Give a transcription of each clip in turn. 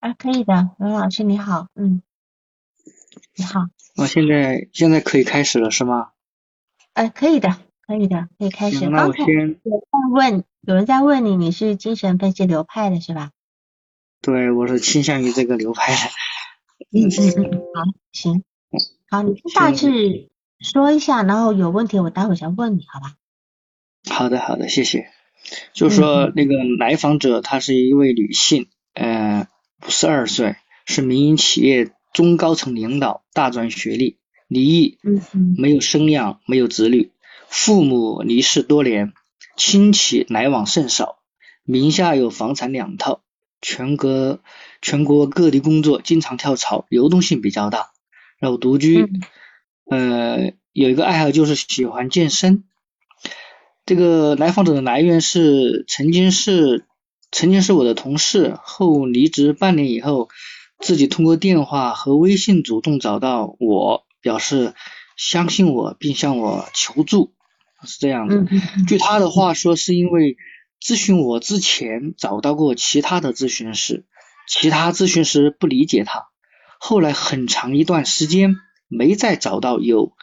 啊，可以的，文老师你好，嗯，你好，我现在现在可以开始了是吗？呃，可以的，可以的，可以开始。行，那我先。有在问，有人在问你，你是精神分析流派的是吧？对，我是倾向于这个流派的。嗯嗯嗯，好，行，好，你大致说一下，然后有问题我待会儿再问你，好吧？好的，好的，谢谢。就是说那个来访者，她是一位女性，呃，五十二岁，是民营企业中高层领导，大专学历，离异，没有生养，没有子女，父母离世多年，亲戚来往甚少，名下有房产两套。全国全国各地工作，经常跳槽，流动性比较大。然后独居，呃，有一个爱好就是喜欢健身。这个来访者的来源是曾经是曾经是我的同事，后离职半年以后，自己通过电话和微信主动找到我，表示相信我，并向我求助，是这样的。据他的话说，是因为。咨询我之前找到过其他的咨询师，其他咨询师不理解他，后来很长一段时间没再找到有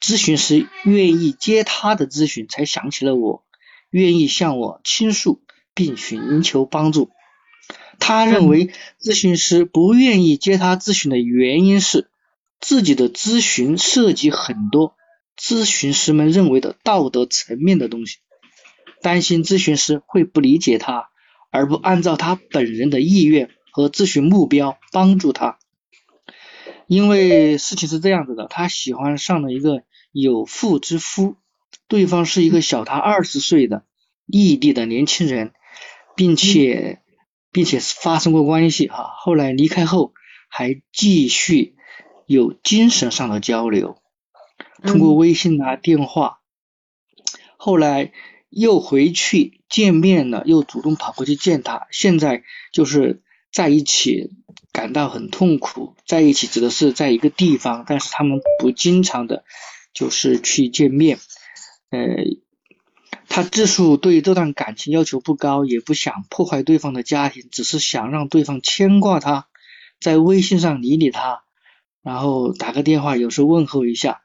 咨询师愿意接他的咨询，才想起了我，愿意向我倾诉并寻求帮助。他认为咨询师不愿意接他咨询的原因是自己的咨询涉及很多咨询师们认为的道德层面的东西。担心咨询师会不理解他，而不按照他本人的意愿和咨询目标帮助他。因为事情是这样子的，他喜欢上了一个有妇之夫，对方是一个小他二十岁的异地的年轻人，并且并且发生过关系哈。后来离开后还继续有精神上的交流，通过微信啊电话，后来。又回去见面了，又主动跑过去见他。现在就是在一起，感到很痛苦。在一起指的是在一个地方，但是他们不经常的，就是去见面。呃，他自述对这段感情要求不高，也不想破坏对方的家庭，只是想让对方牵挂他，在微信上理理他，然后打个电话，有时候问候一下。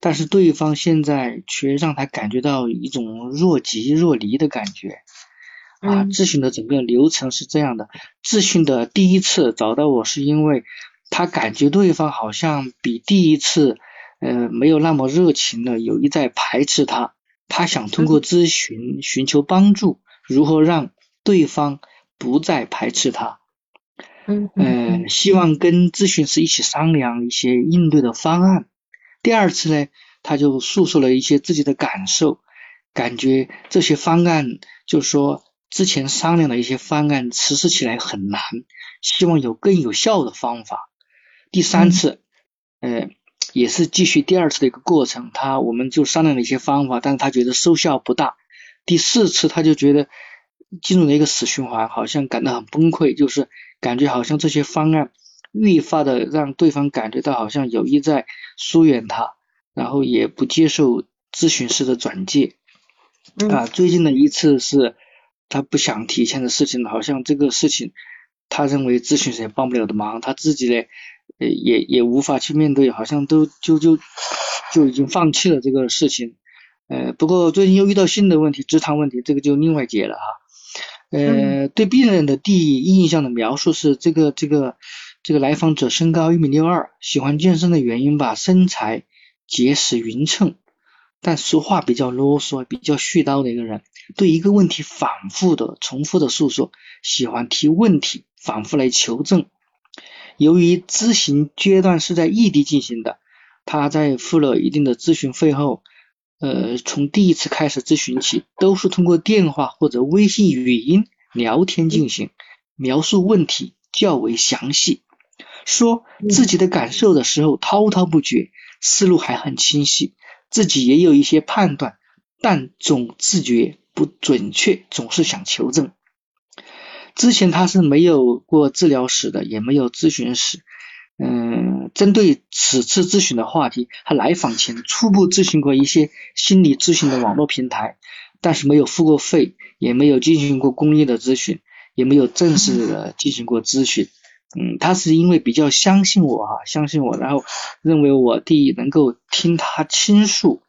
但是对方现在却让他感觉到一种若即若离的感觉啊！咨询的整个流程是这样的：咨询的第一次找到我是因为他感觉对方好像比第一次呃没有那么热情了，有意在排斥他。他想通过咨询寻求帮助，如何让对方不再排斥他？嗯嗯，希望跟咨询师一起商量一些应对的方案。第二次呢，他就诉说了一些自己的感受，感觉这些方案，就是说之前商量的一些方案实施起来很难，希望有更有效的方法。第三次，呃，也是继续第二次的一个过程，他我们就商量了一些方法，但是他觉得收效不大。第四次他就觉得进入了一个死循环，好像感到很崩溃，就是感觉好像这些方案。愈发的让对方感觉到好像有意在疏远他，然后也不接受咨询师的转介。啊，最近的一次是他不想提现的事情，好像这个事情他认为咨询师也帮不了的忙，他自己呢也也无法去面对，好像都就就就已经放弃了这个事情。呃，不过最近又遇到新的问题，职场问题，这个就另外解了哈。呃，对病人的第一印象的描述是这个这个。这个来访者身高一米六二，喜欢健身的原因吧，身材结实匀称，但说话比较啰嗦，比较絮叨的一个人，对一个问题反复的、重复的诉说，喜欢提问题，反复来求证。由于咨询阶段是在异地进行的，他在付了一定的咨询费后，呃，从第一次开始咨询起，都是通过电话或者微信语音聊天进行，描述问题较为详细。说自己的感受的时候滔滔不绝，思路还很清晰，自己也有一些判断，但总自觉不准确，总是想求证。之前他是没有过治疗史的，也没有咨询史。嗯，针对此次咨询的话题，他来访前初步咨询过一些心理咨询的网络平台，但是没有付过费，也没有进行过公益的咨询，也没有正式的进行过咨询。嗯，他是因为比较相信我哈，相信我，然后认为我第一能够听他倾诉，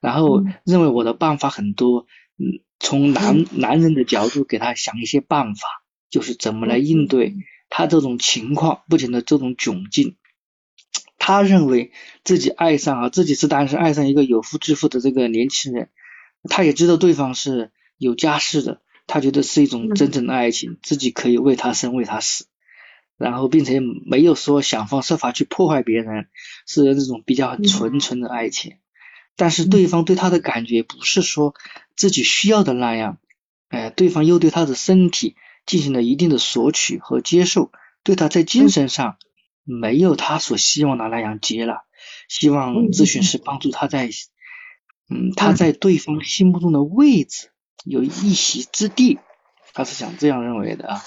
然后认为我的办法很多，嗯，从男男人的角度给他想一些办法，就是怎么来应对他这种情况，不仅的这种窘境。他认为自己爱上啊，自己是单身，爱上一个有夫之妇的这个年轻人，他也知道对方是有家室的，他觉得是一种真正的爱情，自己可以为他生，为他死。然后，并且没有说想方设法去破坏别人，是那种比较纯纯的爱情。但是对方对他的感觉不是说自己需要的那样，哎，对方又对他的身体进行了一定的索取和接受，对他在精神上没有他所希望的那样接纳。希望咨询师帮助他在，嗯，他在对方心目中的位置有一席之地，他是想这样认为的啊。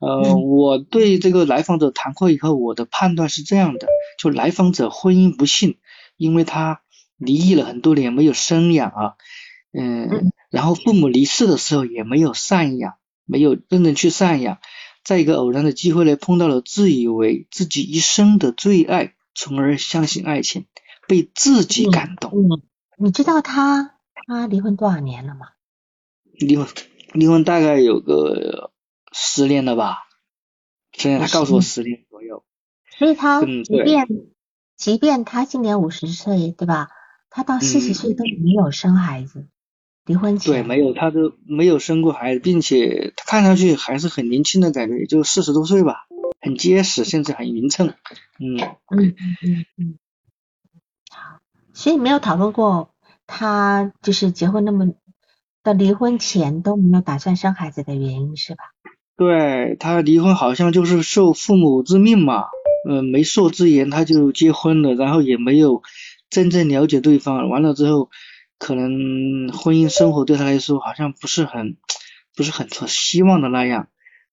呃，我对这个来访者谈过以后，我的判断是这样的：就来访者婚姻不幸，因为他离异了很多年，没有生养啊，嗯，然后父母离世的时候也没有赡养，没有认真去赡养，在一个偶然的机会呢，碰到了自以为自己一生的最爱，从而相信爱情，被自己感动。嗯，你知道他他离婚多少年了吗？离婚离婚大概有个。十年了吧？十年，他告诉我十年左右。所以他即便即便他今年五十岁，对吧？他到四十岁都没有生孩子，离婚前对没有，他都没有生过孩子，并且他看上去还是很年轻的感觉，也就四十多岁吧，很结实，甚至很匀称。嗯嗯嗯嗯嗯。好，所以没有讨论过他就是结婚那么到离婚前都没有打算生孩子的原因是吧？对他离婚好像就是受父母之命嘛，嗯，媒妁之言他就结婚了，然后也没有真正了解对方，完了之后可能婚姻生活对他来说好像不是很不是很可希望的那样，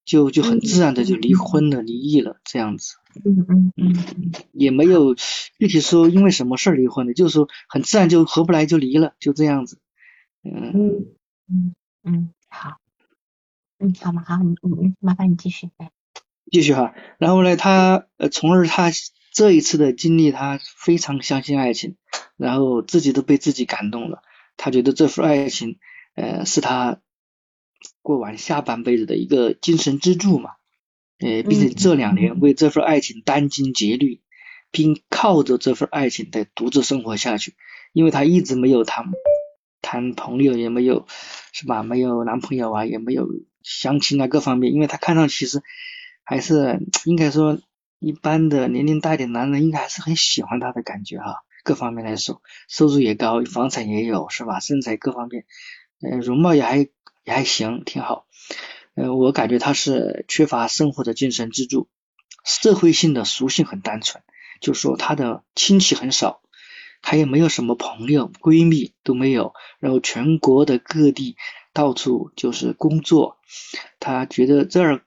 就就很自然的就离婚了，离异了这样子。嗯嗯嗯，也没有具体说因为什么事儿离婚的，就是说很自然就合不来就离了，就这样子。嗯嗯嗯，好。嗯，好嘛，好，嗯嗯，麻烦你继续。继续哈，然后呢，他呃，从而他这一次的经历，他非常相信爱情，然后自己都被自己感动了。他觉得这份爱情，呃，是他过完下半辈子的一个精神支柱嘛。呃，并且这两年为这份爱情殚精竭虑，并靠着这份爱情在独自生活下去，因为他一直没有谈谈朋友，也没有是吧？没有男朋友啊，也没有。相亲啊，各方面，因为他看上去其实还是应该说一般的年龄大一点男人应该还是很喜欢她的感觉哈，各方面来说，收入也高，房产也有是吧？身材各方面，嗯，容貌也还也还行，挺好。嗯，我感觉她是缺乏生活的精神支柱，社会性的属性很单纯，就说她的亲戚很少，她也没有什么朋友闺蜜都没有，然后全国的各地。到处就是工作，她觉得这儿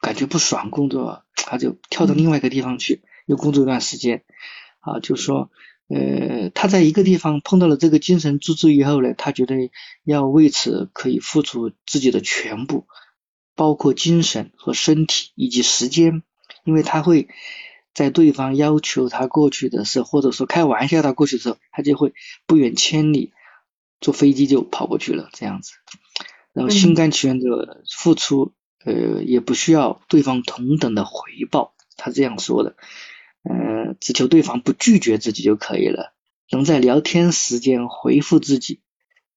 感觉不爽，工作他就跳到另外一个地方去，又工作一段时间，啊，就说，呃，他在一个地方碰到了这个精神支柱以后呢，他觉得要为此可以付出自己的全部，包括精神和身体以及时间，因为他会在对方要求他过去的时候，或者说开玩笑他过去的时候，他就会不远千里坐飞机就跑过去了，这样子。然后心甘情愿的付出，呃，也不需要对方同等的回报，他这样说的，呃，只求对方不拒绝自己就可以了，能在聊天时间回复自己，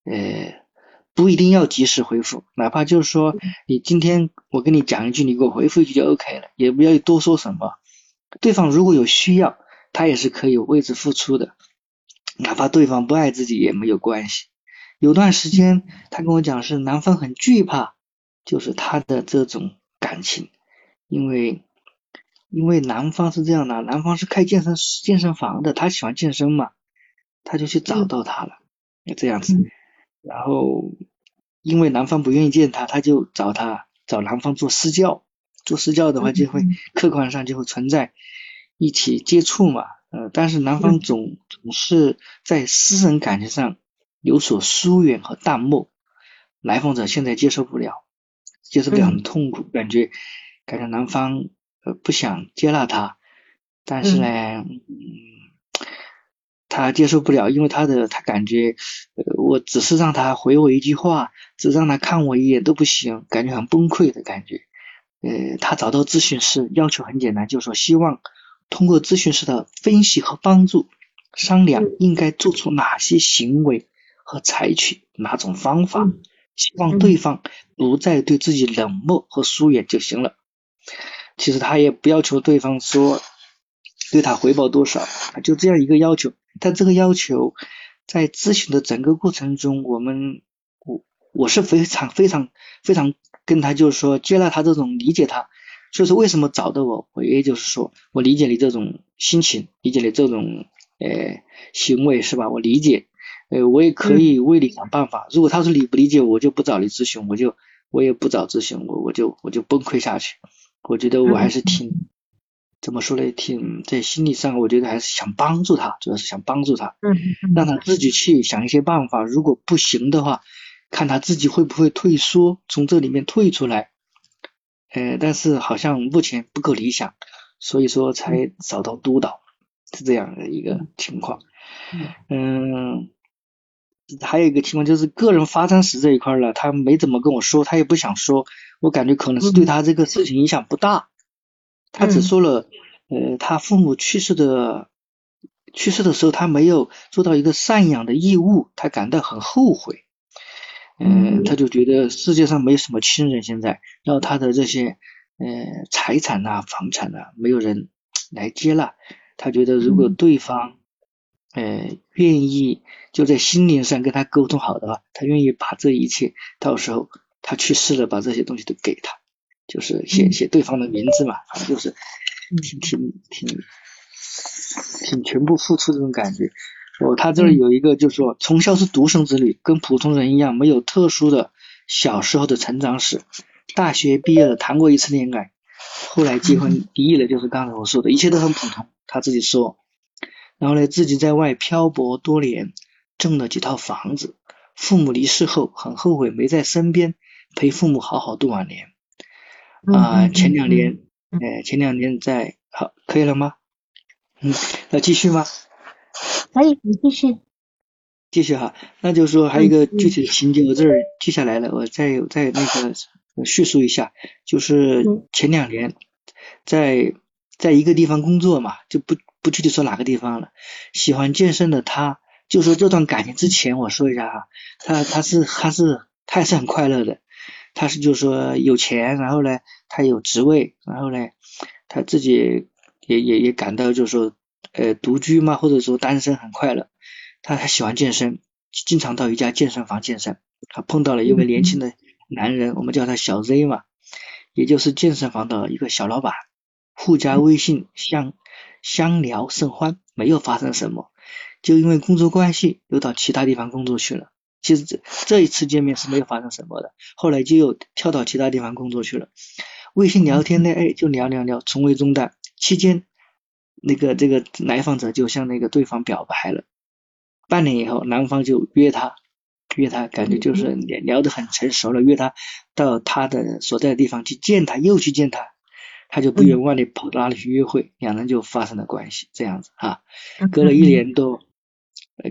呃，不一定要及时回复，哪怕就是说你今天我跟你讲一句，你给我回复一句就 OK 了，也不要多说什么，对方如果有需要，他也是可以为之付出的，哪怕对方不爱自己也没有关系。有段时间，他跟我讲是男方很惧怕，就是他的这种感情，因为因为男方是这样的，男方是开健身健身房的，他喜欢健身嘛，他就去找到他了，这样子，然后因为男方不愿意见他，他就找他找男方做私教，做私教的话就会客观上就会存在一起接触嘛，呃，但是男方总总是在私人感情上。有所疏远和淡漠，来访者现在接受不了，接受不了很痛苦，感觉感觉男方呃不想接纳他，但是呢，嗯，他接受不了，因为他的他感觉，呃，我只是让他回我一句话，只让他看我一眼都不行，感觉很崩溃的感觉。呃，他找到咨询师，要求很简单，就是说希望通过咨询师的分析和帮助，商量应该做出哪些行为和采取哪种方法，希望对方不再对自己冷漠和疏远就行了。其实他也不要求对方说对他回报多少，就这样一个要求。但这个要求在咨询的整个过程中，我们我我是非常非常非常。跟他就是说接纳他这种理解他，就是为什么找到我，我也就是说我理解你这种心情，理解你这种呃行为是吧？我理解，呃我也可以为你想办法。如果他说你不理解我，就不找你咨询，我就我也不找咨询，我我就我就崩溃下去。我觉得我还是挺怎么说呢？挺在心理上，我觉得还是想帮助他，主要是想帮助他，让他自己去想一些办法。如果不行的话。看他自己会不会退缩，从这里面退出来，呃，但是好像目前不够理想，所以说才找到督导，是这样的一个情况。嗯，还有一个情况就是个人发展史这一块呢，他没怎么跟我说，他也不想说，我感觉可能是对他这个事情影响不大，他只说了，呃，他父母去世的去世的时候，他没有做到一个赡养的义务，他感到很后悔。嗯，他就觉得世界上没有什么亲人，现在，然后他的这些呃财产呐、房产呐，没有人来接纳。他觉得如果对方呃愿意就在心灵上跟他沟通好的话，他愿意把这一切，到时候他去世了，把这些东西都给他，就是写写对方的名字嘛，反正就是挺挺挺挺全部付出这种感觉。哦，他这里有一个，就是说从小是独生子女，跟普通人一样，没有特殊的小时候的成长史。大学毕业了，谈过一次恋爱，后来结婚离异了，就是刚才我说的，一切都很普通。他自己说，然后呢，自己在外漂泊多年，挣了几套房子。父母离世后，很后悔没在身边陪父母好好度晚年。啊，前两年，呃，前两年在，好，可以了吗？嗯，那继续吗？可以，你继续。继续哈，那就是说还有一个具体的情节，我这儿记下来了，我再再那个叙述一下，就是前两年在在一个地方工作嘛，就不不具体说哪个地方了。喜欢健身的他，就说这段感情之前我说一下哈，他他是他是他也是很快乐的，他是就是说有钱，然后呢他有职位，然后呢他自己也也也感到就是说。呃，独居嘛，或者说单身很快乐。他还喜欢健身，经常到一家健身房健身。他碰到了一位年轻的男人，我们叫他小 Z 嘛，也就是健身房的一个小老板。互加微信，相相聊甚欢，没有发生什么。就因为工作关系，又到其他地方工作去了。其实这这一次见面是没有发生什么的。后来就又跳到其他地方工作去了。微信聊天呢，哎，就聊聊聊，从未中断。期间。那个这个来访者就向那个对方表白了，半年以后，男方就约他，约他，感觉就是聊聊得很成熟了，约他到他的所在的地方去见他，又去见他，他就不远万里跑到哪里去约会，两人就发生了关系，这样子啊，隔了一年多，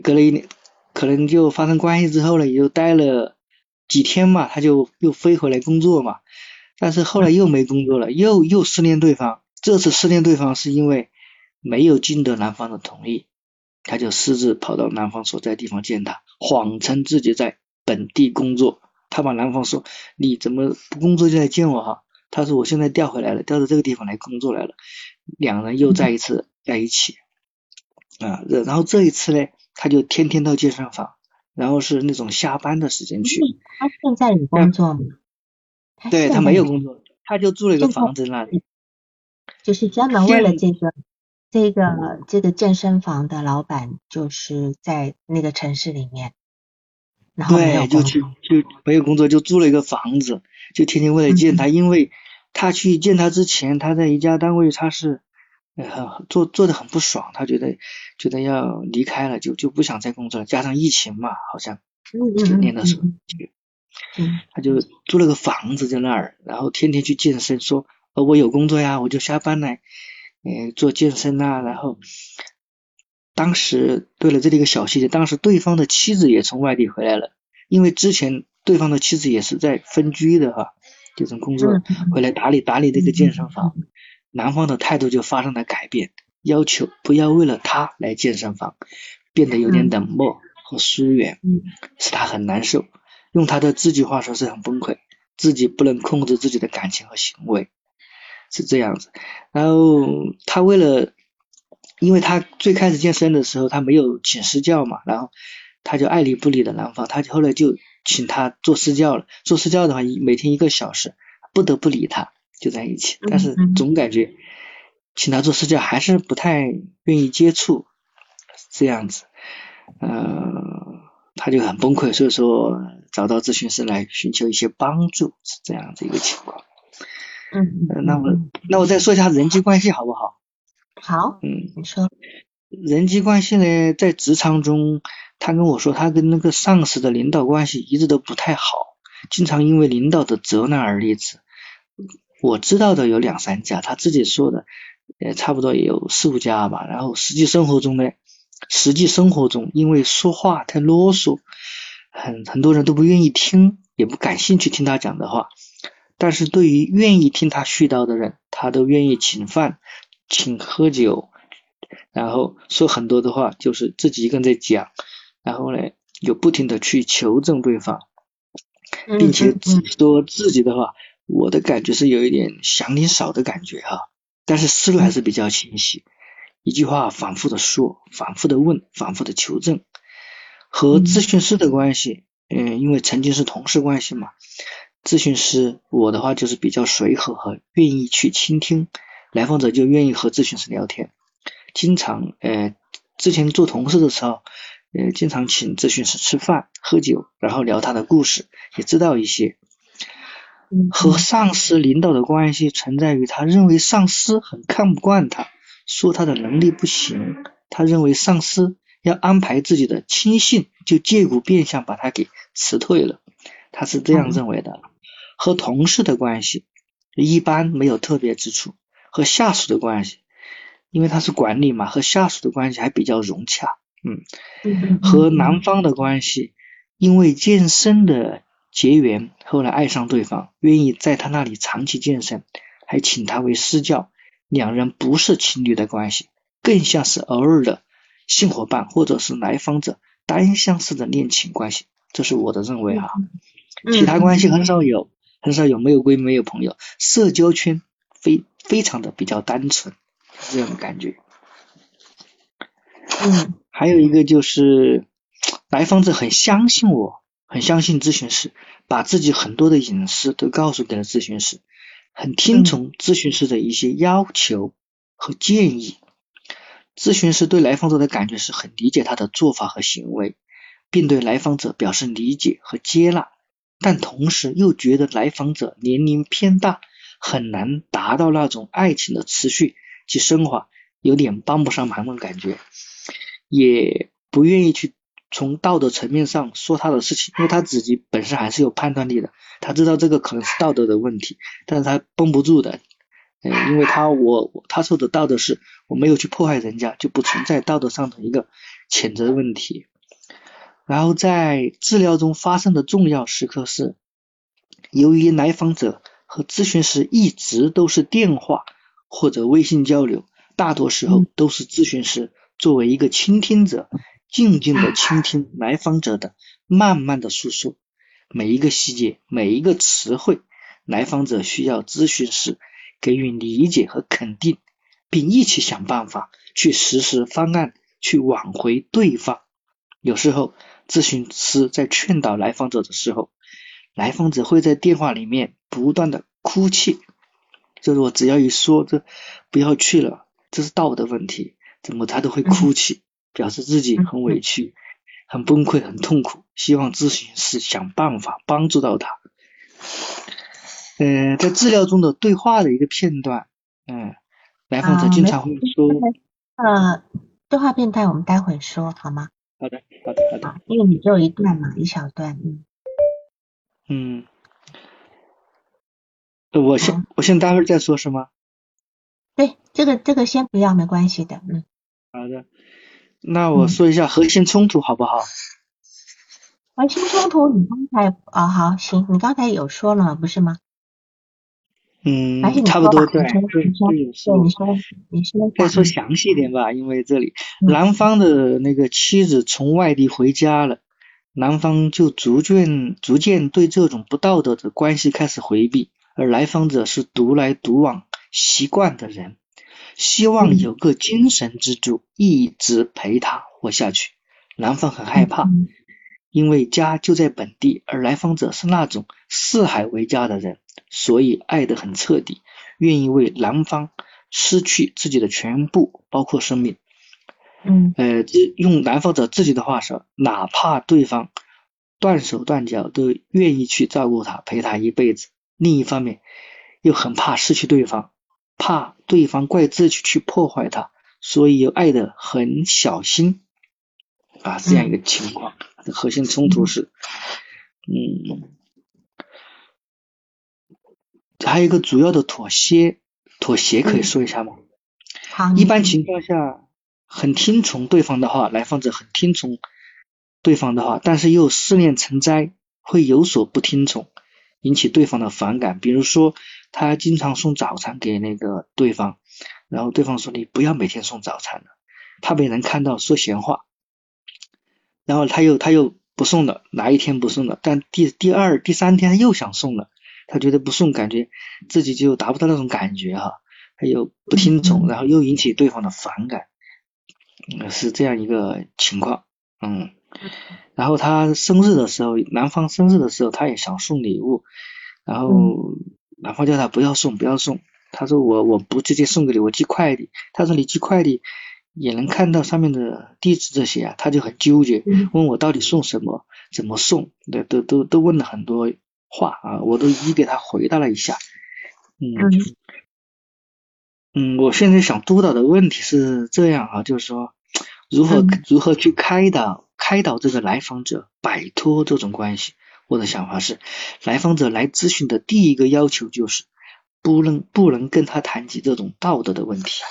隔了一年，可能就发生关系之后呢，也就待了几天嘛，他就又飞回来工作嘛，但是后来又没工作了，又又失恋对方，这次失恋对方是因为。没有经得男方的同意，他就私自跑到男方所在地方见他，谎称自己在本地工作。他把男方说：“你怎么不工作就来见我？”哈，他说：“我现在调回来了，调到这个地方来工作来了。”两人又再一次在一起啊，然后这一次呢，他就天天到健身房，然后是那种下班的时间去。他现在有工作吗？对他没有工作，他就住了一个房子那里，就是专门为了这个。这个这个健身房的老板就是在那个城市里面，然后对，就去就没有工作，就租了一个房子，就天天为了见他，因为他去见他之前，他在一家单位他是很做做的很不爽，他觉得觉得要离开了，就就不想再工作了，加上疫情嘛，好像前年的时候，他就租了个房子在那儿，然后天天去健身，说哦我有工作呀，我就下班来，呃，做健身啊。然后，当时对了这里一个小细节，当时对方的妻子也从外地回来了，因为之前对方的妻子也是在分居的哈，这种工作回来打理打理这个健身房，男方的态度就发生了改变，要求不要为了他来健身房，变得有点冷漠和疏远，使他很难受。用他的自己话说是很崩溃，自己不能控制自己的感情和行为，是这样子。然后他为了，因为他最开始健身的时候他没有请私教嘛，然后他就爱理不理的男方，他后来就请他做私教了。做私教的话，每天一个小时，不得不理他，就在一起。但是总感觉请他做私教还是不太愿意接触，这样子，嗯。他就很崩溃，所以说找到咨询师来寻求一些帮助，是这样子一个情况。嗯，那我那我再说一下人际关系好不好？好，嗯，你说。人际关系呢，在职场中，他跟我说，他跟那个上司的领导关系一直都不太好，经常因为领导的责难而离职。我知道的有两三家，他自己说的，呃，差不多也有四五家吧。然后实际生活中呢？实际生活中，因为说话太啰嗦，很很多人都不愿意听，也不感兴趣听他讲的话。但是对于愿意听他絮叨的人，他都愿意请饭，请喝酒，然后说很多的话，就是自己一个人在讲，然后呢，有不停的去求证对方，并且只说自己的话。我的感觉是有一点想你少的感觉哈，但是思路还是比较清晰。一句话反复的说，反复的问，反复的求证。和咨询师的关系，嗯，因为曾经是同事关系嘛，咨询师我的话就是比较随和和愿意去倾听，来访者就愿意和咨询师聊天。经常，呃，之前做同事的时候，呃，经常请咨询师吃饭喝酒，然后聊他的故事，也知道一些。和上司领导的关系存在于他认为上司很看不惯他。说他的能力不行，他认为上司要安排自己的亲信，就借故变相把他给辞退了，他是这样认为的。和同事的关系一般没有特别之处，和下属的关系，因为他是管理嘛，和下属的关系还比较融洽。嗯，和男方的关系，因为健身的结缘，后来爱上对方，愿意在他那里长期健身，还请他为私教。两人不是情侣的关系，更像是偶尔的性伙伴，或者是来访者单相思的恋情关系，这是我的认为啊。其他关系很少有，很少有没有闺蜜没有朋友，社交圈非非常的比较单纯，这种感觉。嗯，还有一个就是来访者很相信我，很相信咨询师，把自己很多的隐私都告诉给了咨询师。很听从咨询师的一些要求和建议，咨询师对来访者的感觉是很理解他的做法和行为，并对来访者表示理解和接纳，但同时又觉得来访者年龄偏大，很难达到那种爱情的持续去升华，有点帮不上忙的感觉，也不愿意去。从道德层面上说他的事情，因为他自己本身还是有判断力的，他知道这个可能是道德的问题，但是他绷不住的，嗯，因为他我他说的道德是我没有去迫害人家，就不存在道德上的一个谴责问题。然后在治疗中发生的重要时刻是，由于来访者和咨询师一直都是电话或者微信交流，大多时候都是咨询师作为一个倾听者。静静的倾听来访者的慢慢的诉说，每一个细节，每一个词汇，来访者需要咨询师给予理解和肯定，并一起想办法去实施方案，去挽回对方。有时候，咨询师在劝导来访者的时候，来访者会在电话里面不断的哭泣，就是我只要一说这不要去了，这是道德问题，怎么他都会哭泣。表示自己很委屈、很崩溃、很痛苦，希望咨询师想办法帮助到他。呃，在治疗中的对话的一个片段，嗯，来访者经常会说，呃，对话片段我们待会说好吗？好的，好的，好的。因为你只有一段嘛，一小段，嗯。嗯。我先我先待会儿再说是吗？对，这个这个先不要，没关系的，嗯。好的，那我说一下核心冲突好不好？核心冲突，你刚才啊，好，行，你刚才有说了不是吗？嗯，差不多对，对，你说，你说，你说，再说详细一点吧，因为这里男方的那个妻子从外地回家了，男方就逐渐逐渐对这种不道德的关系开始回避，而来访者是独来独往习惯的人，希望有个精神支柱一直陪他活下去，男方很害怕，因为家就在本地，而来访者是那种四海为家的人。所以爱得很彻底，愿意为男方失去自己的全部，包括生命。嗯，呃，用来访者自己的话说，哪怕对方断手断脚，都愿意去照顾他，陪他一辈子。另一方面，又很怕失去对方，怕对方怪自己去破坏他，所以又爱的很小心。啊，这样一个情况，核心冲突是，嗯。还有一个主要的妥协，妥协可以说一下吗？好，一般情况下很听从对方的话，来访者很听从对方的话，但是又思念成灾，会有所不听从，引起对方的反感。比如说，他经常送早餐给那个对方，然后对方说你不要每天送早餐了，怕被人看到说闲话。然后他又他又不送了，哪一天不送了？但第第二第三天他又想送了。他觉得不送，感觉自己就达不到那种感觉哈，他又不听从，然后又引起对方的反感，是这样一个情况，嗯，然后他生日的时候，男方生日的时候，他也想送礼物，然后男方叫他不要送，不要送，他说我我不直接送给你，我寄快递，他说你寄快递也能看到上面的地址这些啊，他就很纠结，问我到底送什么，怎么送，都都都都问了很多。话啊，我都一一给他回答了一下。嗯嗯，我现在想督导的问题是这样啊，就是说如何如何去开导开导这个来访者摆脱这种关系。我的想法是，来访者来咨询的第一个要求就是不能不能跟他谈及这种道德的问题，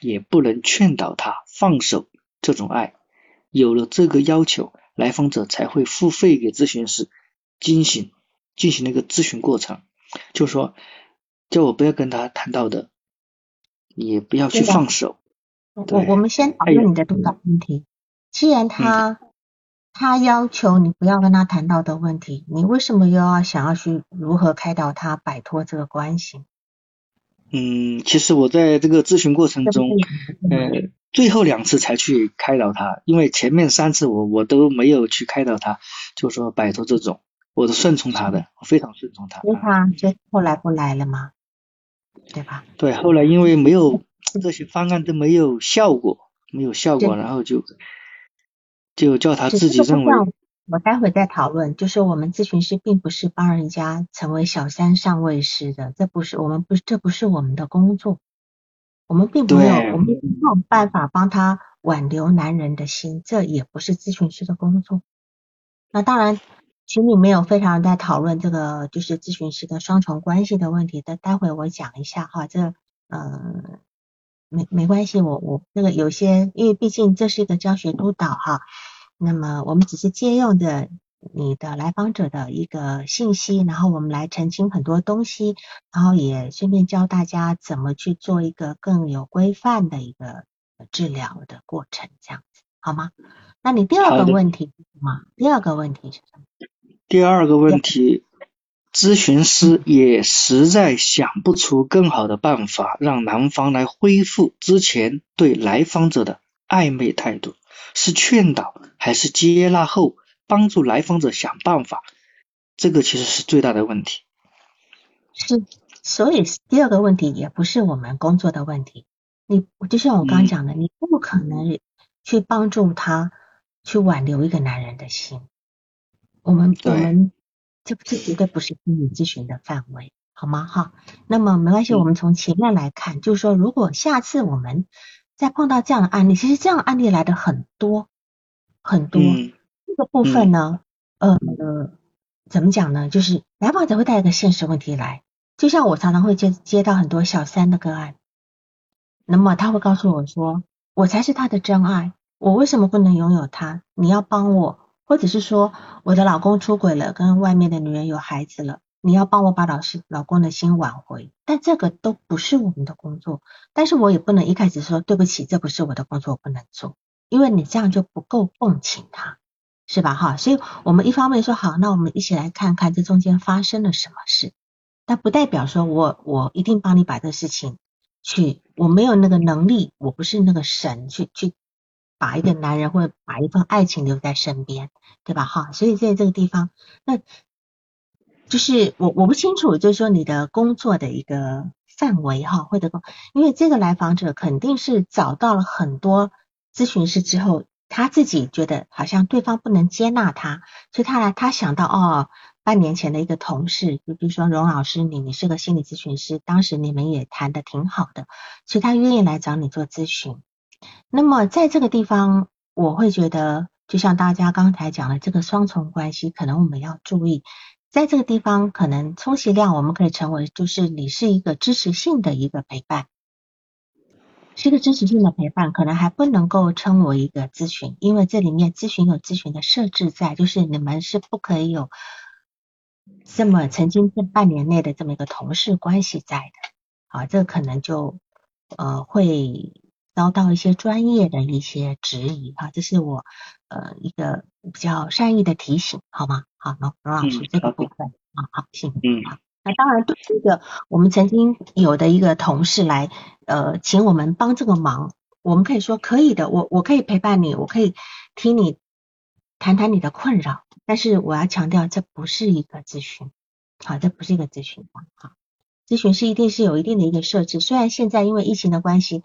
也不能劝导他放手这种爱。有了这个要求，来访者才会付费给咨询师进行。进行了一个咨询过程，就说，叫我不要跟他谈道德，也不要去放手。我我们先讨论你的督导问题。既然他他要求你不要跟他谈到的问题，你为什么又要想要去如何开导他摆脱这个关系？嗯，其实我在这个咨询过程中，呃，最后两次才去开导他，因为前面三次我我都没有去开导他，就说摆脱这种。我是顺从他的，我非常顺从他。所以他就后来不来了吗？对吧？对，后来因为没有这些方案都没有效果，没有效果，然后就就叫他自己认为。我待会再讨论。就是我们咨询师并不是帮人家成为小三上位师的，这不是我们不这不是我们的工作。我们并没有，我们没有办法帮他挽留男人的心，这也不是咨询师的工作。那当然。群里没有非常在讨论这个就是咨询师的双重关系的问题，但待会我讲一下哈，这嗯没没关系，我我那个有些因为毕竟这是一个教学督导哈，那么我们只是借用的你的来访者的一个信息，然后我们来澄清很多东西，然后也顺便教大家怎么去做一个更有规范的一个治疗的过程，这样子好吗？那你第二个问题是什么？第二个问题是什么？第二个问题，咨询师也实在想不出更好的办法让男方来恢复之前对来访者的暧昧态度，是劝导还是接纳后帮助来访者想办法？这个其实是最大的问题。是，所以第二个问题也不是我们工作的问题。你就像我刚刚讲的，你不可能去帮助他去挽留一个男人的心。我们我们这这绝对不是心理咨询的范围，好吗？哈，那么没关系，我们从前面来看，就是说，如果下次我们再碰到这样的案例，其实这样案例来的很多很多，这个部分呢，呃，怎么讲呢？就是来访者会带一个现实问题来，就像我常常会接接到很多小三的个案，那么他会告诉我说，我才是他的真爱，我为什么不能拥有他？你要帮我，或者是说我的老公出轨了，跟外面的女人有孩子了，你要帮我把老师老公的心挽回。但这个都不是我们的工作，但是我也不能一开始说对不起，这不是我的工作，我不能做，因为你这样就不够共情他。是吧？哈，所以我们一方面说好，那我们一起来看看这中间发生了什么事，但不代表说我我一定帮你把这事情去，我没有那个能力，我不是那个神去去把一个男人或者把一份爱情留在身边，对吧？哈，所以在这个地方，那就是我我不清楚，就是说你的工作的一个范围哈，或者因为这个来访者肯定是找到了很多咨询师之后。他自己觉得好像对方不能接纳他，所以他来他想到哦，半年前的一个同事，就比如说荣老师，你你是个心理咨询师，当时你们也谈的挺好的，所以他愿意来找你做咨询。那么在这个地方，我会觉得，就像大家刚才讲的这个双重关系，可能我们要注意，在这个地方，可能充其量我们可以成为就是你是一个支持性的一个陪伴。是一个支持性的陪伴，可能还不能够称为一个咨询，因为这里面咨询有咨询的设置在，就是你们是不可以有这么曾经这半年内的这么一个同事关系在的，啊，这可能就呃会遭到一些专业的一些质疑啊，这是我呃一个比较善意的提醒，好吗？好，罗罗老师这个部分啊，好，谢谢，嗯，好。那当然，对这个我们曾经有的一个同事来，呃，请我们帮这个忙，我们可以说可以的，我我可以陪伴你，我可以听你谈谈你的困扰，但是我要强调，这不是一个咨询，好，这不是一个咨询好，咨询是一定是有一定的一个设置，虽然现在因为疫情的关系，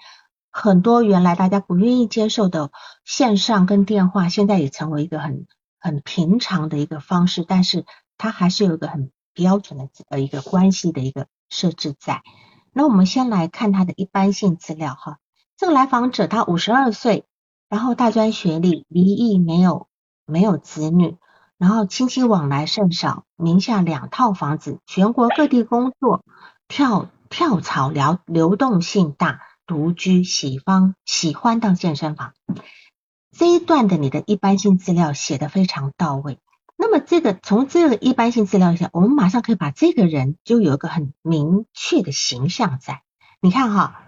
很多原来大家不愿意接受的线上跟电话，现在也成为一个很很平常的一个方式，但是它还是有一个很。标准的呃一个关系的一个设置在，那我们先来看他的一般性资料哈。这个来访者他五十二岁，然后大专学历，离异，没有没有子女，然后亲戚往来甚少，名下两套房子，全国各地工作，跳跳槽流流动性大，独居，喜欢喜欢到健身房。这一段的你的一般性资料写的非常到位。那么这个从这个一般性资料下，我们马上可以把这个人就有一个很明确的形象在。你看哈，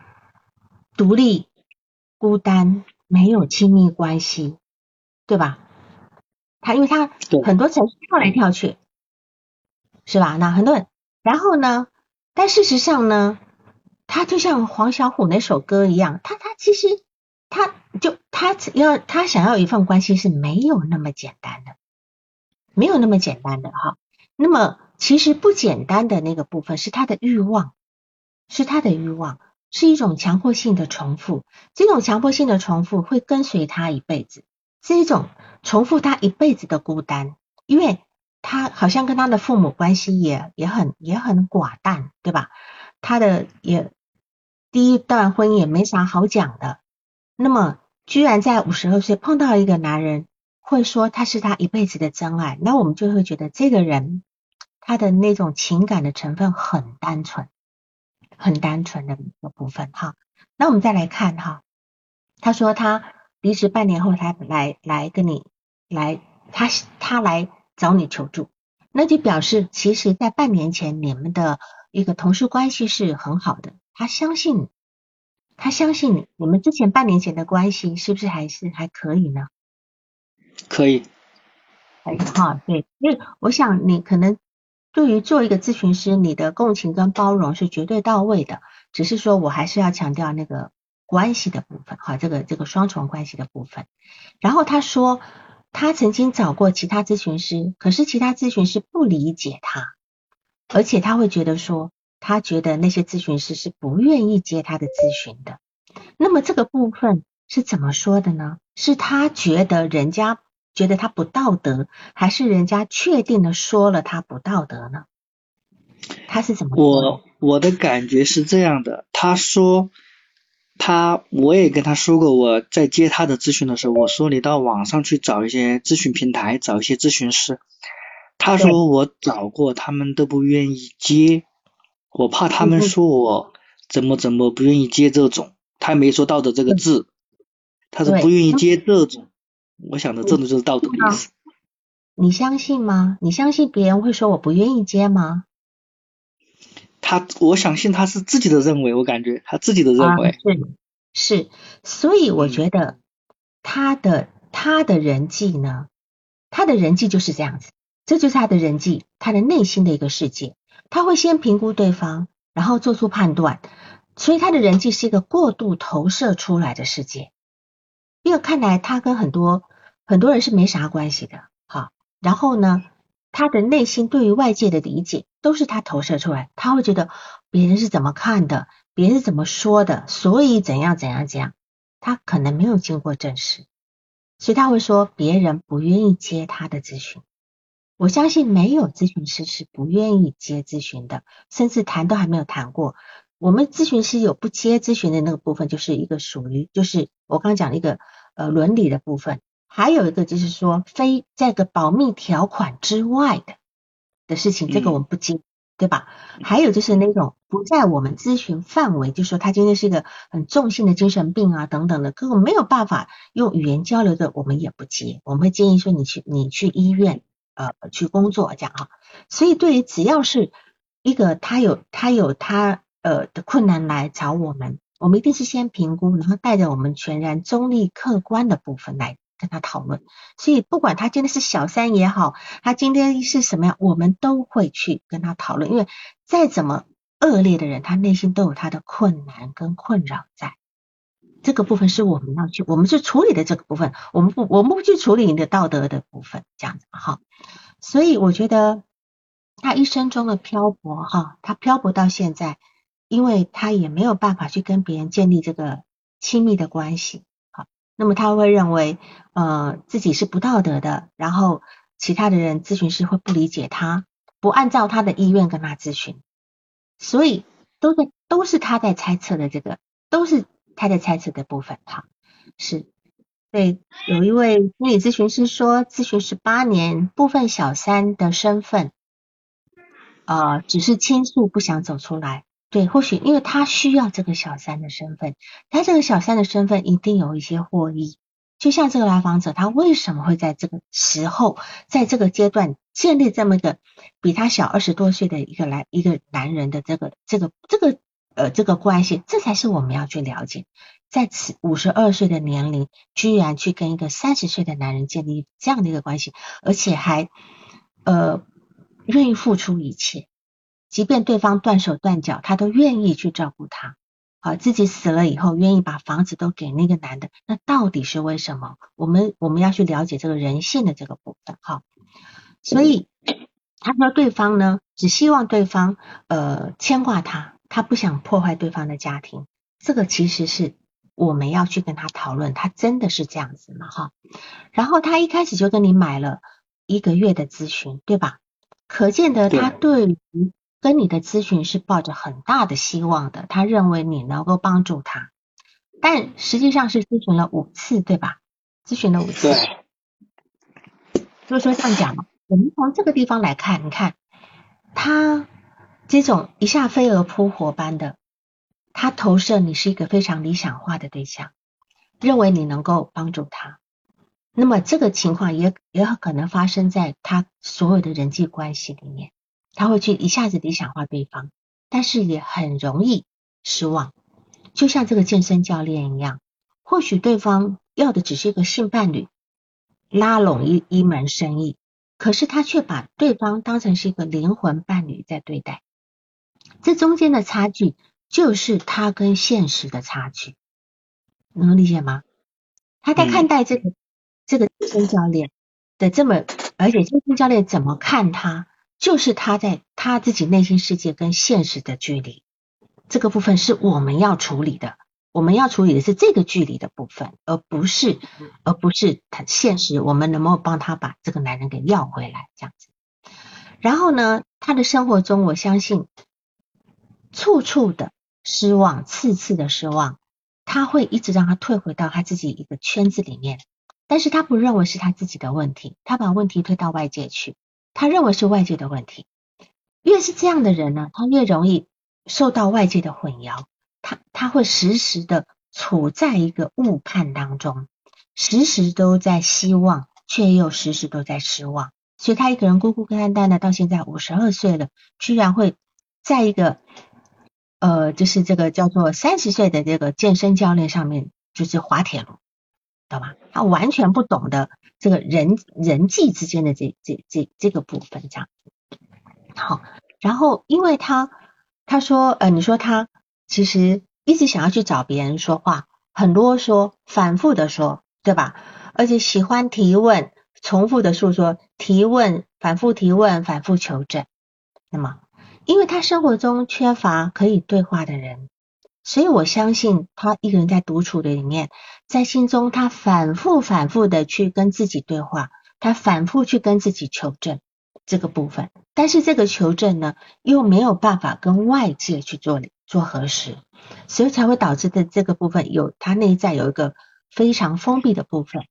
独立、孤单、没有亲密关系，对吧？他因为他很多城市跳来跳去，是吧？那很多人，然后呢？但事实上呢，他就像黄小琥那首歌一样，他他其实他就他要他想要一份关系是没有那么简单的。没有那么简单的哈，那么其实不简单的那个部分是他的欲望，是他的欲望，是一种强迫性的重复，这种强迫性的重复会跟随他一辈子，是一种重复他一辈子的孤单，因为他好像跟他的父母关系也也很也很寡淡，对吧？他的也第一段婚姻也没啥好讲的，那么居然在五十二岁碰到一个男人。会说他是他一辈子的真爱，那我们就会觉得这个人他的那种情感的成分很单纯，很单纯的一个部分哈。那我们再来看哈，他说他离职半年后，他来来跟你来，他他来找你求助，那就表示其实在半年前你们的一个同事关系是很好的，他相信你，他相信你，你们之前半年前的关系是不是还是还可以呢？可以，哎哈，对，因为我想你可能对于做一个咨询师，你的共情跟包容是绝对到位的，只是说我还是要强调那个关系的部分，哈，这个这个双重关系的部分。然后他说，他曾经找过其他咨询师，可是其他咨询师不理解他，而且他会觉得说，他觉得那些咨询师是不愿意接他的咨询的。那么这个部分是怎么说的呢？是他觉得人家。觉得他不道德，还是人家确定的说了他不道德呢？他是怎么？我我的感觉是这样的，他说他我也跟他说过，我在接他的咨询的时候，我说你到网上去找一些咨询平台，找一些咨询师。他说我找过，他们都不愿意接。我怕他们说我怎么怎么不愿意接这种，他没说道德这个字，他是不愿意接这种，我想的这种就是道德的意思。你相信吗？你相信别人会说我不愿意接吗？他，我相信他是自己的认为，我感觉他自己的认为是是，所以我觉得他的他的人际呢，他的人际就是这样子，这就是他的人际，他的内心的一个世界，他会先评估对方，然后做出判断，所以他的人际是一个过度投射出来的世界，因为看来他跟很多很多人是没啥关系的。然后呢，他的内心对于外界的理解都是他投射出来，他会觉得别人是怎么看的，别人是怎么说的，所以怎样怎样怎样，他可能没有经过证实，所以他会说别人不愿意接他的咨询。我相信没有咨询师是不愿意接咨询的，甚至谈都还没有谈过。我们咨询师有不接咨询的那个部分，就是一个属于，就是我刚刚讲的一个呃伦理的部分。还有一个就是说，非这个保密条款之外的的事情，这个我们不接，对吧？还有就是那种不在我们咨询范围，就是说他今天是一个很重性的精神病啊等等的，根本没有办法用语言交流的，我们也不接。我们会建议说你去你去医院呃去工作这样啊。所以对于只要是一个他有他有他呃的困难来找我们，我们一定是先评估，然后带着我们全然中立客观的部分来。跟他讨论，所以不管他今天是小三也好，他今天是什么样，我们都会去跟他讨论。因为再怎么恶劣的人，他内心都有他的困难跟困扰在。这个部分是我们要去，我们是处理的这个部分，我们不，我们不去处理你的道德的部分，这样子哈。所以我觉得他一生中的漂泊哈，他漂泊到现在，因为他也没有办法去跟别人建立这个亲密的关系。好那么他会认为，呃，自己是不道德的，然后其他的人咨询师会不理解他，不按照他的意愿跟他咨询，所以都在都是他在猜测的这个，都是他的猜测的部分哈。是，对，有一位心理咨询师说，咨询十八年，部分小三的身份，呃，只是倾诉，不想走出来。对，或许因为他需要这个小三的身份，他这个小三的身份一定有一些获益。就像这个来访者，他为什么会在这个时候，在这个阶段建立这么一个比他小二十多岁的一个来一个男人的这个这个这个呃这个关系，这才是我们要去了解。在此五十二岁的年龄，居然去跟一个三十岁的男人建立这样的一个关系，而且还呃愿意付出一切。即便对方断手断脚，他都愿意去照顾他。好，自己死了以后，愿意把房子都给那个男的，那到底是为什么？我们我们要去了解这个人性的这个部分。好，所以他说对方呢，只希望对方呃牵挂他，他不想破坏对方的家庭。这个其实是我们要去跟他讨论，他真的是这样子吗？哈，然后他一开始就跟你买了一个月的咨询，对吧？可见得他对于跟你的咨询是抱着很大的希望的，他认为你能够帮助他，但实际上是咨询了五次，对吧？咨询了五次。所以说这样讲，我们从这个地方来看，你看他这种一下飞蛾扑火般的，他投射你是一个非常理想化的对象，认为你能够帮助他。那么这个情况也也很可能发生在他所有的人际关系里面。他会去一下子理想化对方，但是也很容易失望，就像这个健身教练一样，或许对方要的只是一个性伴侣，拉拢一一门生意，可是他却把对方当成是一个灵魂伴侣在对待，这中间的差距就是他跟现实的差距，能理解吗？他在看待这个这个健身教练的这么，而且健身教练怎么看他？就是他在他自己内心世界跟现实的距离，这个部分是我们要处理的。我们要处理的是这个距离的部分，而不是而不是他现实。我们能不能帮他把这个男人给要回来？这样子。然后呢，他的生活中，我相信处处的失望，次次的失望，他会一直让他退回到他自己一个圈子里面。但是他不认为是他自己的问题，他把问题推到外界去。他认为是外界的问题，越是这样的人呢，他越容易受到外界的混淆，他他会时时的处在一个误判当中，时时都在希望，却又时时都在失望。所以他一个人孤孤单单的到现在五十二岁了，居然会在一个呃，就是这个叫做三十岁的这个健身教练上面，就是滑铁卢，懂吗？他完全不懂得这个人人际之间的这这这这个部分，这样好。然后因为他他说呃，你说他其实一直想要去找别人说话，很啰嗦，反复的说，对吧？而且喜欢提问。重复的诉说、提问、反复提问、反复求证。那么，因为他生活中缺乏可以对话的人，所以我相信他一个人在独处的里面，在心中他反复、反复的去跟自己对话，他反复去跟自己求证这个部分。但是这个求证呢，又没有办法跟外界去做做核实，所以才会导致的这个部分有他内在有一个非常封闭的部分。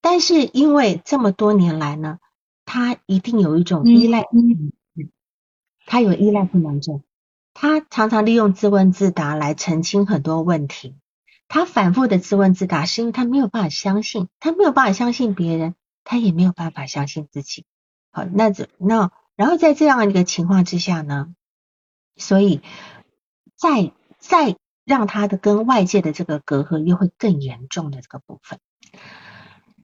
但是因为这么多年来呢，他一定有一种依赖，他有依赖困难症，他常常利用自问自答来澄清很多问题。他反复的自问自答，是因为他没有办法相信，他没有办法相信别人，他也没有办法相信自己。好，那这那然后在这样一个情况之下呢，所以再再让他的跟外界的这个隔阂又会更严重的这个部分。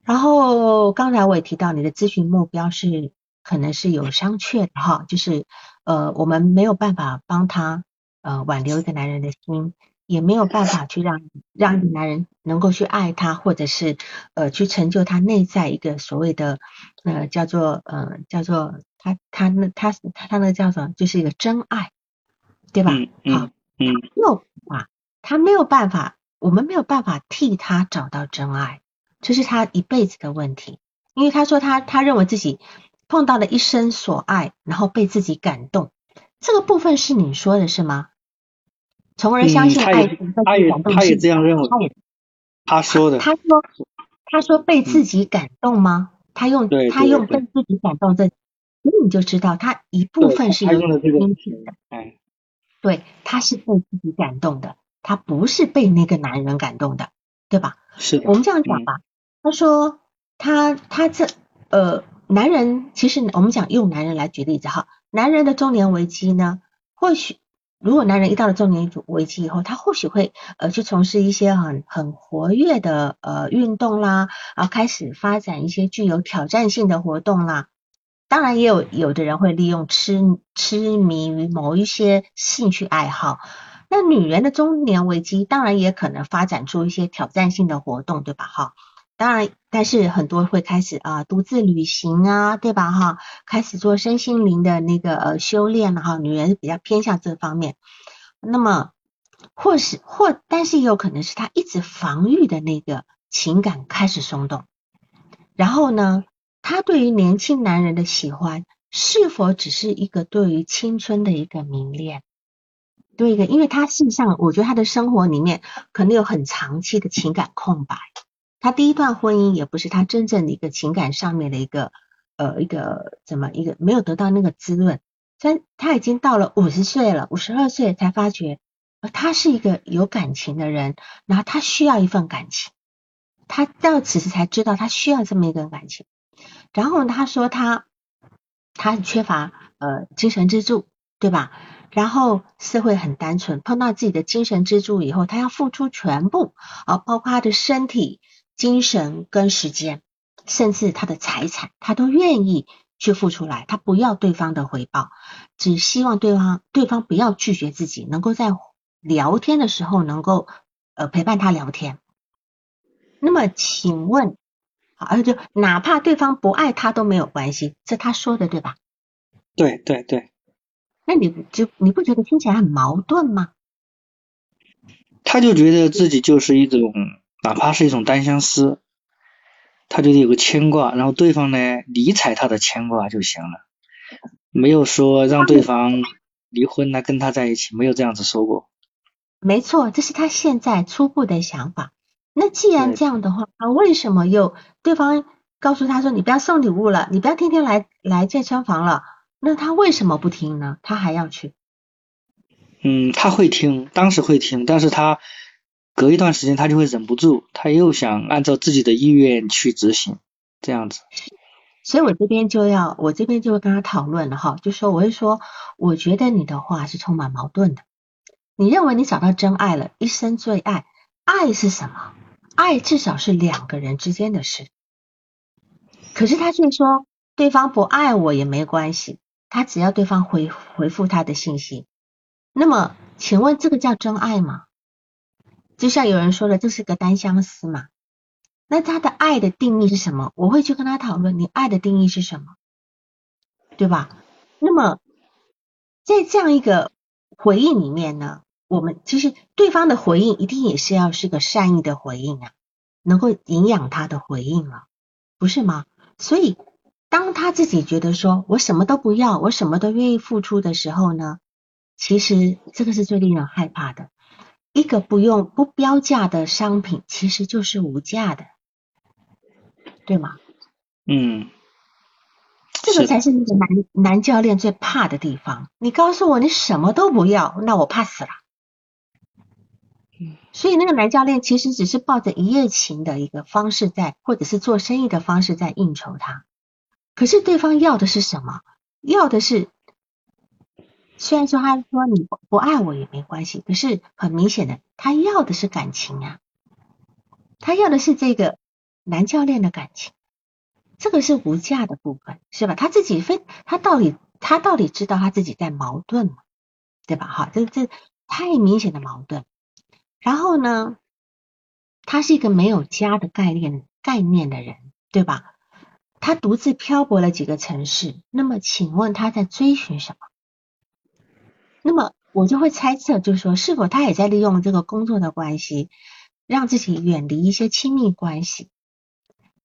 然后刚才我也提到，你的咨询目标是可能是有商榷的哈，就是呃我们没有办法帮他呃挽留一个男人的心，也没有办法去让让一个男人能够去爱他，或者是呃去成就他内在一个所谓的呃叫做呃叫做他他那他他他那叫什么，就是一个真爱，对吧？好，嗯，没有啊，他没有办法，我们没有办法替他找到真爱。这是他一辈子的问题，因为他说他他认为自己碰到了一生所爱，然后被自己感动，这个部分是你说的是吗？从而相信爱情他也他也这样认为，他说的。他说他说被自己感动吗？他用他用被自己感动这，所以你就知道他一部分是有偏见的。哎，对，他是被自己感动的，他不是被那个男人感动的，对吧？是我们这样讲吧。他说，他他这呃，男人其实我们讲用男人来举例子哈，男人的中年危机呢，或许如果男人一到了中年危机以后，他或许会呃去从事一些很很活跃的呃运动啦，然后开始发展一些具有挑战性的活动啦。当然也有有的人会利用痴痴迷于某一些兴趣爱好。那女人的中年危机当然也可能发展出一些挑战性的活动，对吧？哈。当然，但是很多会开始啊，独自旅行啊，对吧？哈，开始做身心灵的那个呃修炼了哈。女人比较偏向这方面，那么或是或，但是也有可能是她一直防御的那个情感开始松动。然后呢，她对于年轻男人的喜欢，是否只是一个对于青春的一个迷恋？对一个，因为她事实上，我觉得她的生活里面可能有很长期的情感空白。他第一段婚姻也不是他真正的一个情感上面的一个呃一个怎么一个没有得到那个滋润，他他已经到了五十岁了，五十二岁才发觉，他是一个有感情的人，然后他需要一份感情，他到此时才知道他需要这么一个感情，然后他说他他缺乏呃精神支柱，对吧？然后社会很单纯，碰到自己的精神支柱以后，他要付出全部啊，包括他的身体。精神跟时间，甚至他的财产，他都愿意去付出来。他不要对方的回报，只希望对方对方不要拒绝自己，能够在聊天的时候能够呃陪伴他聊天。那么请问，啊就哪怕对方不爱他都没有关系，这他说的对吧？对对对。那你就你不觉得听起来很矛盾吗？他就觉得自己就是一种。哪怕是一种单相思，他就得有个牵挂，然后对方呢理睬他的牵挂就行了，没有说让对方离婚来跟他在一起，没有这样子说过。没错，这是他现在初步的想法。那既然这样的话，他为什么又对方告诉他说你不要送礼物了，你不要天天来来健身房了？那他为什么不听呢？他还要去？嗯，他会听，当时会听，但是他隔一段时间他就会忍不住，他又想按照自己的意愿去执行，这样子。所以我这边就要，我这边就会跟他讨论了哈，就说我会说，我觉得你的话是充满矛盾的。你认为你找到真爱了，一生最爱，爱是什么？爱至少是两个人之间的事。可是他却说，对方不爱我也没关系，他只要对方回回复他的信息。那么，请问这个叫真爱吗？就像有人说的，这是个单相思嘛。那他的爱的定义是什么？我会去跟他讨论，你爱的定义是什么，对吧？那么在这样一个回应里面呢，我们其实对方的回应一定也是要是个善意的回应啊，能够营养他的回应了，不是吗？所以当他自己觉得说我什么都不要，我什么都愿意付出的时候呢，其实这个是最令人害怕的。一个不用不标价的商品，其实就是无价的。对吗？嗯，这个才是那个男男教练最怕的地方。你告诉我你什么都不要，那我怕死了。嗯所以那个男教练其实只是抱着一夜情的一个方式在，或者是做生意的方式在应酬他。可是对方要的是什么？要的是，虽然说他说你不不爱我也没关系，可是很明显的，他要的是感情啊，他要的是这个。男教练的感情，这个是无价的部分，是吧？他自己非他到底他到底知道他自己在矛盾吗？对吧？哈，这这太明显的矛盾。然后呢，他是一个没有家的概念概念的人，对吧？他独自漂泊了几个城市，那么请问他在追寻什么？那么我就会猜测，就是说，是否他也在利用这个工作的关系，让自己远离一些亲密关系？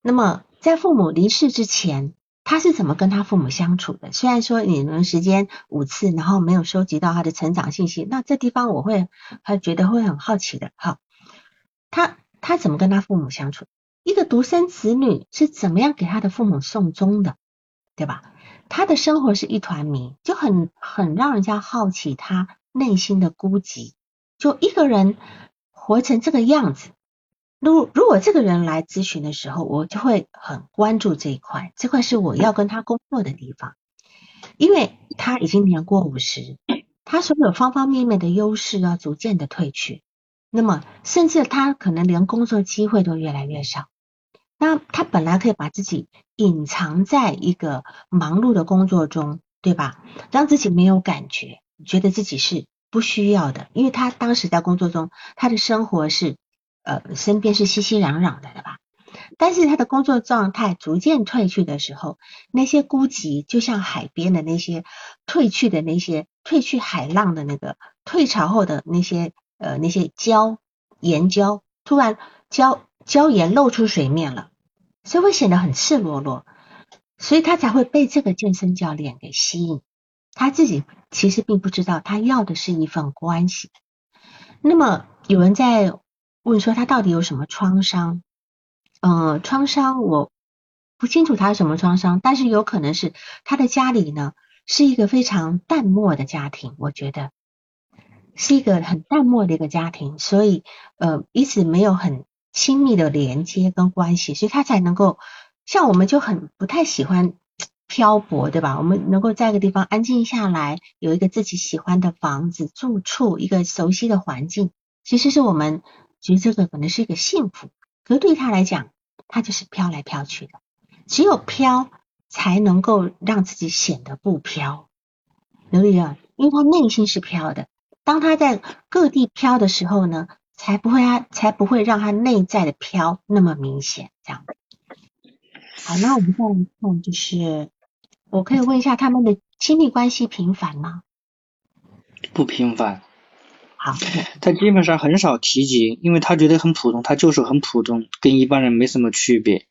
那么，在父母离世之前，他是怎么跟他父母相处的？虽然说你们时间五次，然后没有收集到他的成长信息，那这地方我会还觉得会很好奇的。好，他他怎么跟他父母相处？一个独生子女是怎么样给他的父母送终的？对吧？他的生活是一团迷，就很很让人家好奇他内心的孤寂，就一个人活成这个样子。如如果这个人来咨询的时候，我就会很关注这一块，这块是我要跟他工作的地方，因为他已经年过五十，他所有方方面面的优势要逐渐的褪去，那么甚至他可能连工作机会都越来越少。那他本来可以把自己隐藏在一个忙碌的工作中，对吧？让自己没有感觉，觉得自己是不需要的，因为他当时在工作中，他的生活是。呃，身边是熙熙攘攘的，对吧？但是他的工作状态逐渐褪去的时候，那些孤寂就像海边的那些褪去的那些褪去海浪的那个退潮后的那些呃那些礁岩礁，突然礁礁岩露出水面了，所以会显得很赤裸裸，所以他才会被这个健身教练给吸引。他自己其实并不知道，他要的是一份关系。那么有人在。问说他到底有什么创伤？嗯，创伤我不清楚他有什么创伤，但是有可能是他的家里呢是一个非常淡漠的家庭，我觉得是一个很淡漠的一个家庭，所以呃一直没有很亲密的连接跟关系，所以他才能够像我们就很不太喜欢漂泊，对吧？我们能够在一个地方安静下来，有一个自己喜欢的房子住处，一个熟悉的环境，其实是我们。觉得这个可能是一个幸福，可是对他来讲，他就是飘来飘去的。只有飘，才能够让自己显得不飘。刘丽啊，因为他内心是飘的。当他在各地飘的时候呢，才不会啊才不会让他内在的飘那么明显。这样。好，那我们再来看，就是我可以问一下，他们的亲密关系频繁吗？不频繁。好，他基本上很少提及，因为他觉得很普通，他就是很普通，跟一般人没什么区别。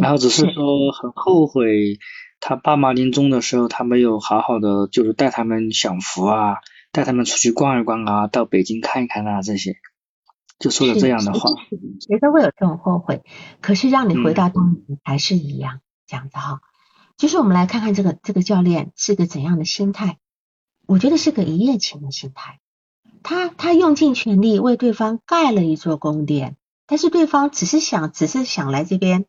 然后只是说很后悔，他爸妈临终的时候，他没有好好的就是带他们享福啊，带他们出去逛一逛啊，到北京看一看啊这些，就说了这样的话。谁都会有这种后悔，可是让你回到当年还是一样这样子哈。就是我们来看看这个这个教练是个怎样的心态。我觉得是个一夜情的心态。他他用尽全力为对方盖了一座宫殿，但是对方只是想只是想来这边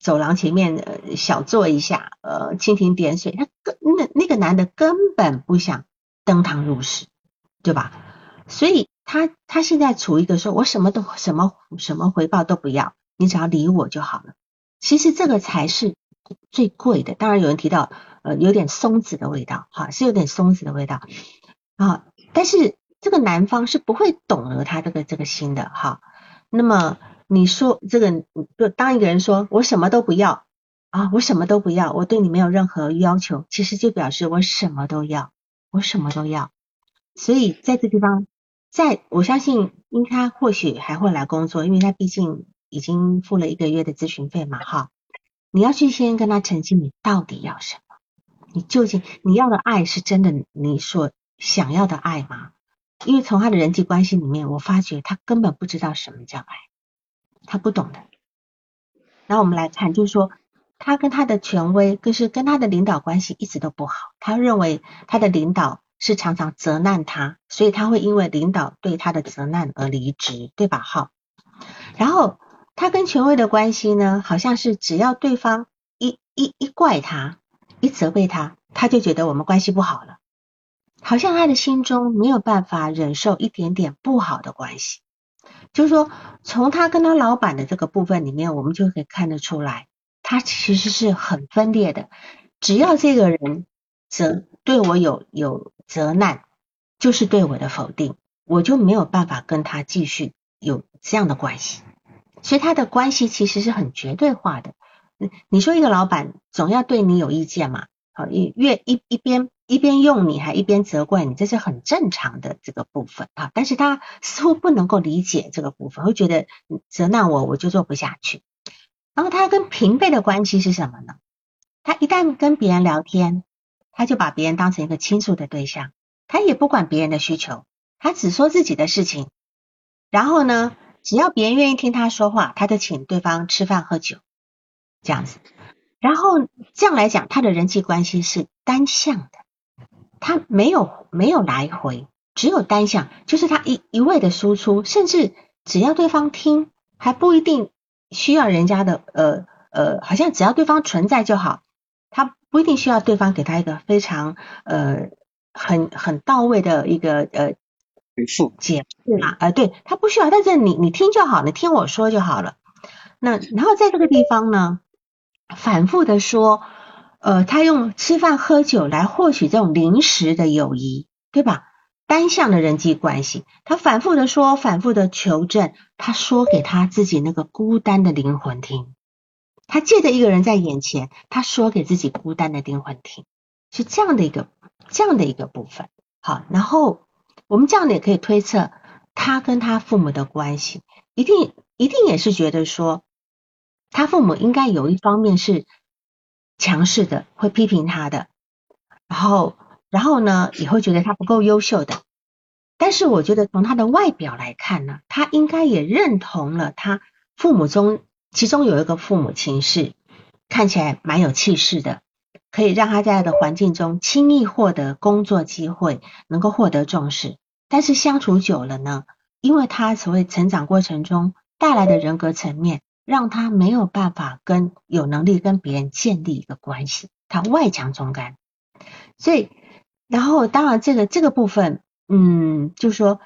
走廊前面呃小坐一下，呃蜻蜓点水，他根那那个男的根本不想登堂入室，对吧？所以他他现在处于一个说我什么都什么什么回报都不要，你只要理我就好了。其实这个才是最贵的。当然有人提到呃有点松子的味道，哈是有点松子的味道啊，但是。这个男方是不会懂得他这个这个心的哈。那么你说这个，就当一个人说我什么都不要啊，我什么都不要，我对你没有任何要求，其实就表示我什么都要，我什么都要。所以在这地方，在我相信，因他或许还会来工作，因为他毕竟已经付了一个月的咨询费嘛哈。你要去先跟他澄清，你到底要什么？你究竟你要的爱是真的你所想要的爱吗？因为从他的人际关系里面，我发觉他根本不知道什么叫爱，他不懂的。然后我们来看，就是说他跟他的权威，更是跟他的领导关系一直都不好。他认为他的领导是常常责难他，所以他会因为领导对他的责难而离职，对吧？好，然后他跟权威的关系呢，好像是只要对方一一一怪他，一责备他，他就觉得我们关系不好了。好像他的心中没有办法忍受一点点不好的关系，就是说，从他跟他老板的这个部分里面，我们就可以看得出来，他其实是很分裂的。只要这个人责对我有有责难，就是对我的否定，我就没有办法跟他继续有这样的关系。所以他的关系其实是很绝对化的。你说一个老板总要对你有意见嘛？好，越一一边。一边用你还一边责怪你，这是很正常的这个部分啊。但是他似乎不能够理解这个部分，会觉得责难我我就做不下去。然后他跟平辈的关系是什么呢？他一旦跟别人聊天，他就把别人当成一个倾诉的对象，他也不管别人的需求，他只说自己的事情。然后呢，只要别人愿意听他说话，他就请对方吃饭喝酒，这样子。然后这样来讲，他的人际关系是单向的。他没有没有来回，只有单向，就是他一一味的输出，甚至只要对方听，还不一定需要人家的呃呃，好像只要对方存在就好，他不一定需要对方给他一个非常呃很很到位的一个呃回复解释嘛，呃对他不需要，但是你你听就好，你听我说就好了。那然后在这个地方呢，反复的说。呃，他用吃饭喝酒来获取这种临时的友谊，对吧？单向的人际关系，他反复的说，反复的求证，他说给他自己那个孤单的灵魂听。他借着一个人在眼前，他说给自己孤单的灵魂听，是这样的一个这样的一个部分。好，然后我们这样也可以推测，他跟他父母的关系，一定一定也是觉得说，他父母应该有一方面是。强势的会批评他的，然后，然后呢，也会觉得他不够优秀的。但是，我觉得从他的外表来看呢，他应该也认同了他父母中其中有一个父母亲是看起来蛮有气势的，可以让他在的环境中轻易获得工作机会，能够获得重视。但是相处久了呢，因为他所谓成长过程中带来的人格层面。让他没有办法跟有能力跟别人建立一个关系，他外强中干，所以，然后当然这个这个部分，嗯，就说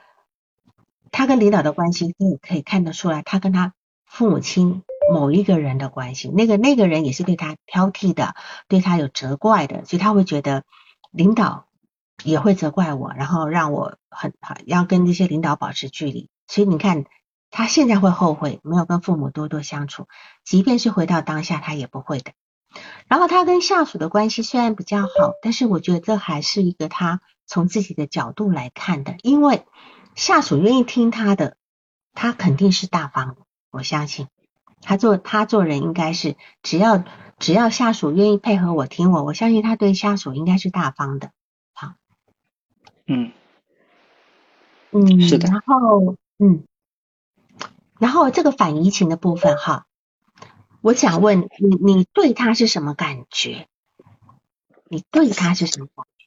他跟领导的关系，你可以看得出来，他跟他父母亲某一个人的关系，那个那个人也是对他挑剔的，对他有责怪的，所以他会觉得领导也会责怪我，然后让我很要跟这些领导保持距离，所以你看。他现在会后悔没有跟父母多多相处，即便是回到当下，他也不会的。然后他跟下属的关系虽然比较好，但是我觉得这还是一个他从自己的角度来看的，因为下属愿意听他的，他肯定是大方的。我相信他做他做人应该是只要只要下属愿意配合我听我，我相信他对下属应该是大方的。好，嗯嗯，是的，然后嗯。然后这个反移情的部分哈，我想问你，你对他是什么感觉？你对他是什么感觉？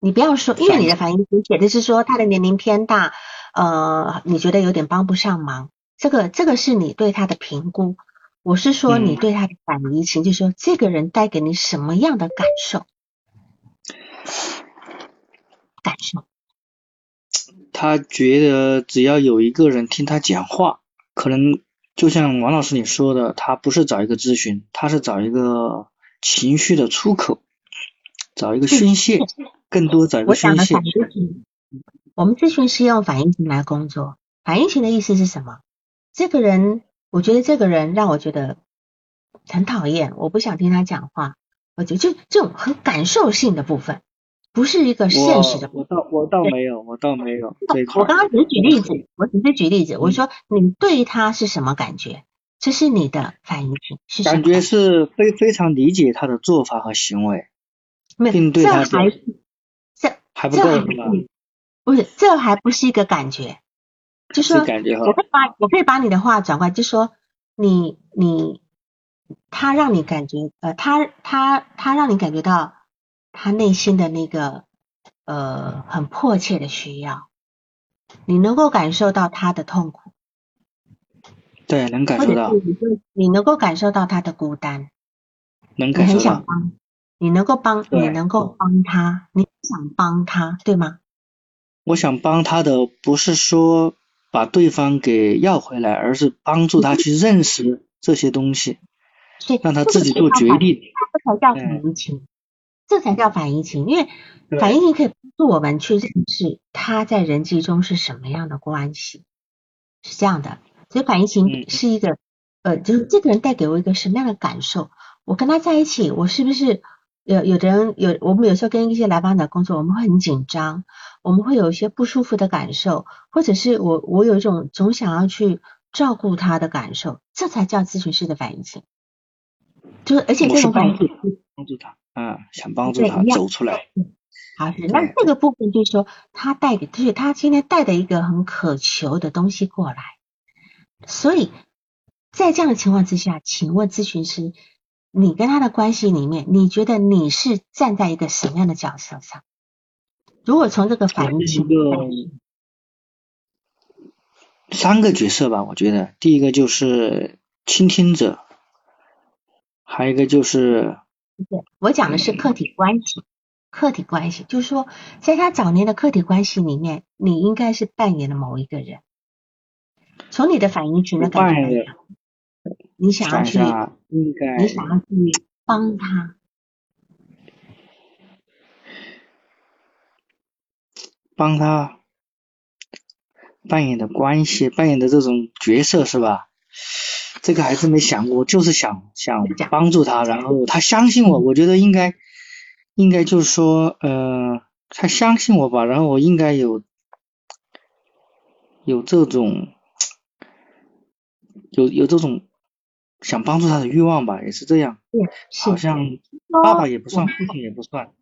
你不要说，因为你的反应写的是说他的年龄偏大，呃，你觉得有点帮不上忙，这个这个是你对他的评估。我是说你对他的反移情，就是说这个人带给你什么样的感受？感受？他觉得只要有一个人听他讲话，可能就像王老师你说的，他不是找一个咨询，他是找一个情绪的出口，找一个宣泄，更多找一个宣泄。我们咨询师用反应型来工作，反应型的意思是什么？这个人。我觉得这个人让我觉得很讨厌，我不想听他讲话。我觉得就这种很感受性的部分，不是一个现实的。我倒我倒没有，我倒没有。我刚刚只是举例子，我只是举例子。我说你对他是什么感觉？这是你的反应是感觉是非非常理解他的做法和行为，并对他还这还不够是吗？不是，这还不是一个感觉。就说，我可以把我可以把你的话转过来，就说你你他让你感觉呃他他他让你感觉到他内心的那个呃很迫切的需要，你能够感受到他的痛苦，对，能感受到，你能够感受到他的孤单，能感受到，你很想帮，你能够帮，你能够帮他，你想帮他，对吗？我想帮他的不是说。把对方给要回来，而是帮助他去认识这些东西，让他自己做决定。这才叫反移情，这才叫反应情。因为反应情可以帮助我们去认识他在人际中是什么样的关系，是这样的。所以反应情是一个，呃，就是这个人带给我一个什么样的感受？我跟他在一起，我是不是？有有的人有，我们有时候跟一些来访者工作，我们会很紧张，我们会有一些不舒服的感受，或者是我我有一种总想要去照顾他的感受，这才叫咨询师的反应情。就是而且这种反应帮助他，嗯，想帮助他走出来。好，是那这个部分就是说，他带给，就是他今天带的一个很渴求的东西过来，所以在这样的情况之下，请问咨询师。你跟他的关系里面，你觉得你是站在一个什么样的角色上？如果从这个反应情，三个角色吧，我觉得第一个就是倾听者，还有一个就是，我讲的是客体关系，客体关系就是说，在他早年的客体关系里面，你应该是扮演了某一个人。从你的反应群的感觉。你想要去，你想要去帮他，帮他扮演的关系，扮演的这种角色是吧？这个还是没想过，就是想想帮助他，然后他相信我，我觉得应该应该就是说，呃，他相信我吧，然后我应该有有这种有有这种。想帮助他的欲望吧，也是这样。好像爸爸也不算，父亲也不算，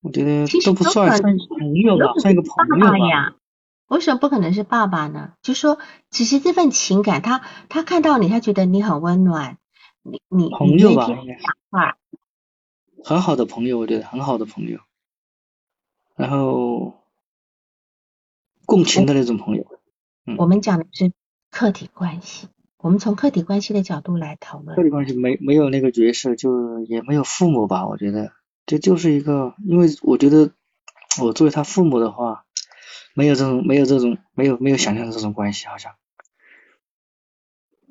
我觉得都不算，算朋友吧，算一个朋友吧。为什么不可能是爸爸呢？就说，其实这份情感，他他看到你，他觉得你很温暖，你你朋友吧，很好的朋友，我觉得很好的朋友，然后共情的那种朋友。我们讲的是客体关系。我们从客体关系的角度来讨论。客体关系没没有那个角色，就也没有父母吧？我觉得这就是一个，因为我觉得我作为他父母的话，没有这种没有这种没有没有想象的这种关系，好像。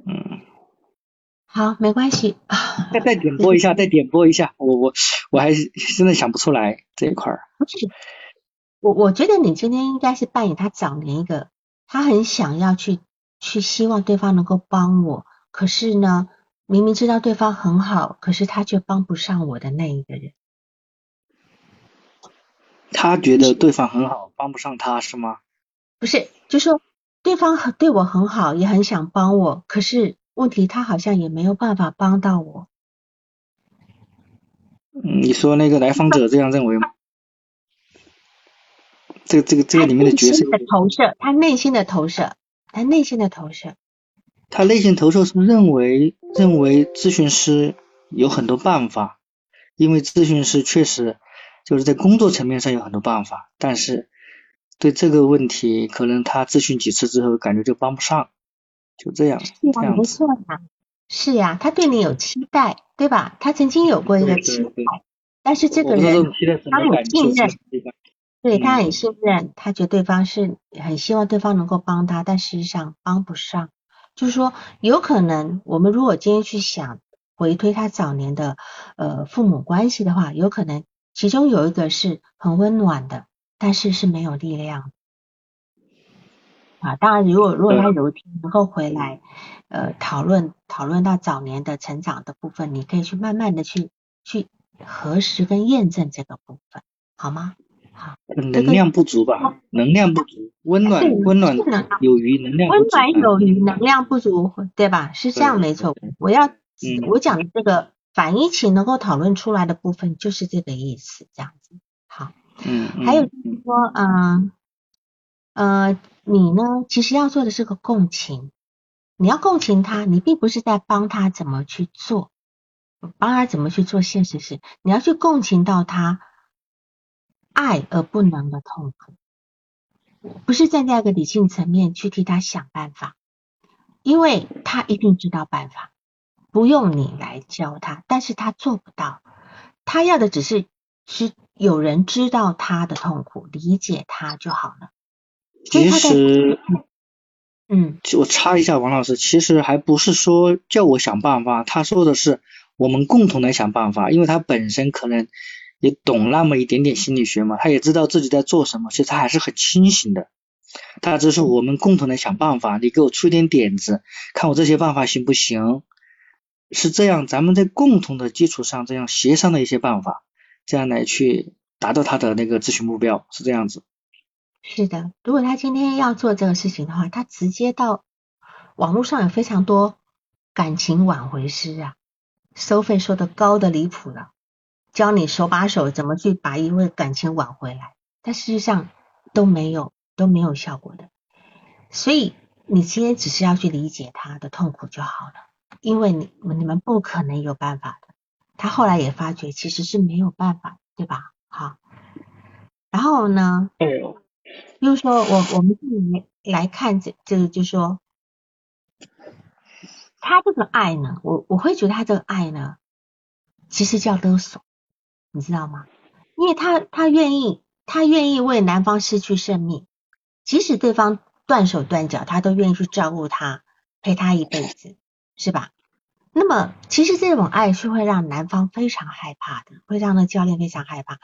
嗯。好，没关系啊。再再点播一下，再点播一下，我我我还是真的想不出来这一块儿。我我觉得你今天应该是扮演他早年一个，他很想要去。去希望对方能够帮我，可是呢，明明知道对方很好，可是他却帮不上我的那一个人。他觉得对方很好，帮不上他是吗？不是，就说对方很对我很好，也很想帮我，可是问题他好像也没有办法帮到我。嗯，你说那个来访者这样认为吗？这个这个这个里面的角色的投射，他内心的投射。他内心的投射，他内心投射是认为认为咨询师有很多办法，因为咨询师确实就是在工作层面上有很多办法，但是对这个问题，可能他咨询几次之后，感觉就帮不上，就这样。是呀，没错呀，是呀，他对你有期待，对吧？他曾经有过一个期待，但是这个人他很信任，对他很信任，他觉得对方是很希望对方能够帮他，但事实上帮不上。就是说，有可能我们如果今天去想回推他早年的呃父母关系的话，有可能其中有一个是很温暖的，但是是没有力量啊。当然，如果如果他有一天能够回来呃讨论讨论到早年的成长的部分，你可以去慢慢的去去核实跟验证这个部分，好吗？好，能量不足吧？能量不足，温暖温暖有余，能量温暖有余，能量不足，对吧？是这样，没错。我要我讲的这个反义情能够讨论出来的部分，就是这个意思，这样子。好，嗯，还有就是说，嗯呃，你呢，其实要做的是个共情，你要共情他，你并不是在帮他怎么去做，帮他怎么去做现实事，你要去共情到他。爱而不能的痛苦，不是站在一个理性层面去替他想办法，因为他一定知道办法，不用你来教他，但是他做不到，他要的只是是有人知道他的痛苦，理解他就好了。其实，嗯，我插一下，王老师，其实还不是说叫我想办法，他说的是我们共同来想办法，因为他本身可能。也懂那么一点点心理学嘛，他也知道自己在做什么，其实他还是很清醒的。他只是我们共同的想办法，你给我出点点子，看我这些办法行不行？是这样，咱们在共同的基础上这样协商的一些办法，这样来去达到他的那个咨询目标，是这样子。是的，如果他今天要做这个事情的话，他直接到网络上有非常多感情挽回师啊，收费收的高的离谱了。教你手把手怎么去把一位感情挽回来，但事实上都没有都没有效果的。所以你今天只是要去理解他的痛苦就好了，因为你你们不可能有办法的。他后来也发觉其实是没有办法，对吧？好，然后呢？就是说我我们来来看这这个，就是说他这个爱呢，我我会觉得他这个爱呢，其实叫勒索。你知道吗？因为他他愿意，他愿意为男方失去生命，即使对方断手断脚，他都愿意去照顾他，陪他一辈子，是吧？那么其实这种爱是会让男方非常害怕的，会让那教练非常害怕。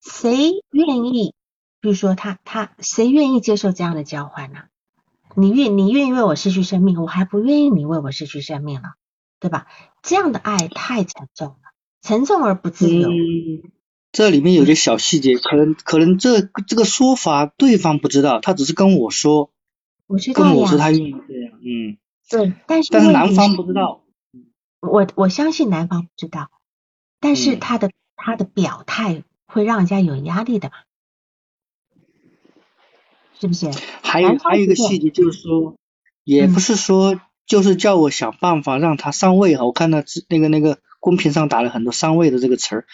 谁愿意？比如说他他谁愿意接受这样的交换呢？你愿你愿意为我失去生命，我还不愿意你为我失去生命了，对吧？这样的爱太沉重了。沉重而不自由。嗯，这里面有些小细节，可能可能这这个说法对方不知道，他只是跟我说，我知道跟我说他愿意这样，嗯，对，但是但是男方不知道，我我相信男方不知道，但是他的他的表态会让人家有压力的嘛，是不是？还有还有一个细节就是说，也不是说就是叫我想办法让他上位哈，我看到那个那个。公屏上打了很多上位的这个词儿，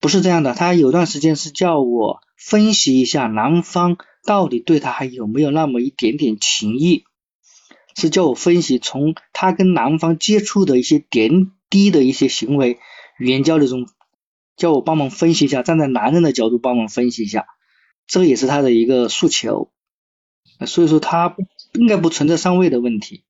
不是这样的。他有段时间是叫我分析一下男方到底对他还有没有那么一点点情谊，是叫我分析从他跟男方接触的一些点滴的一些行为、语言交流中，叫我帮忙分析一下，站在男人的角度帮忙分析一下，这个也是他的一个诉求。所以说他应该不存在上位的问题，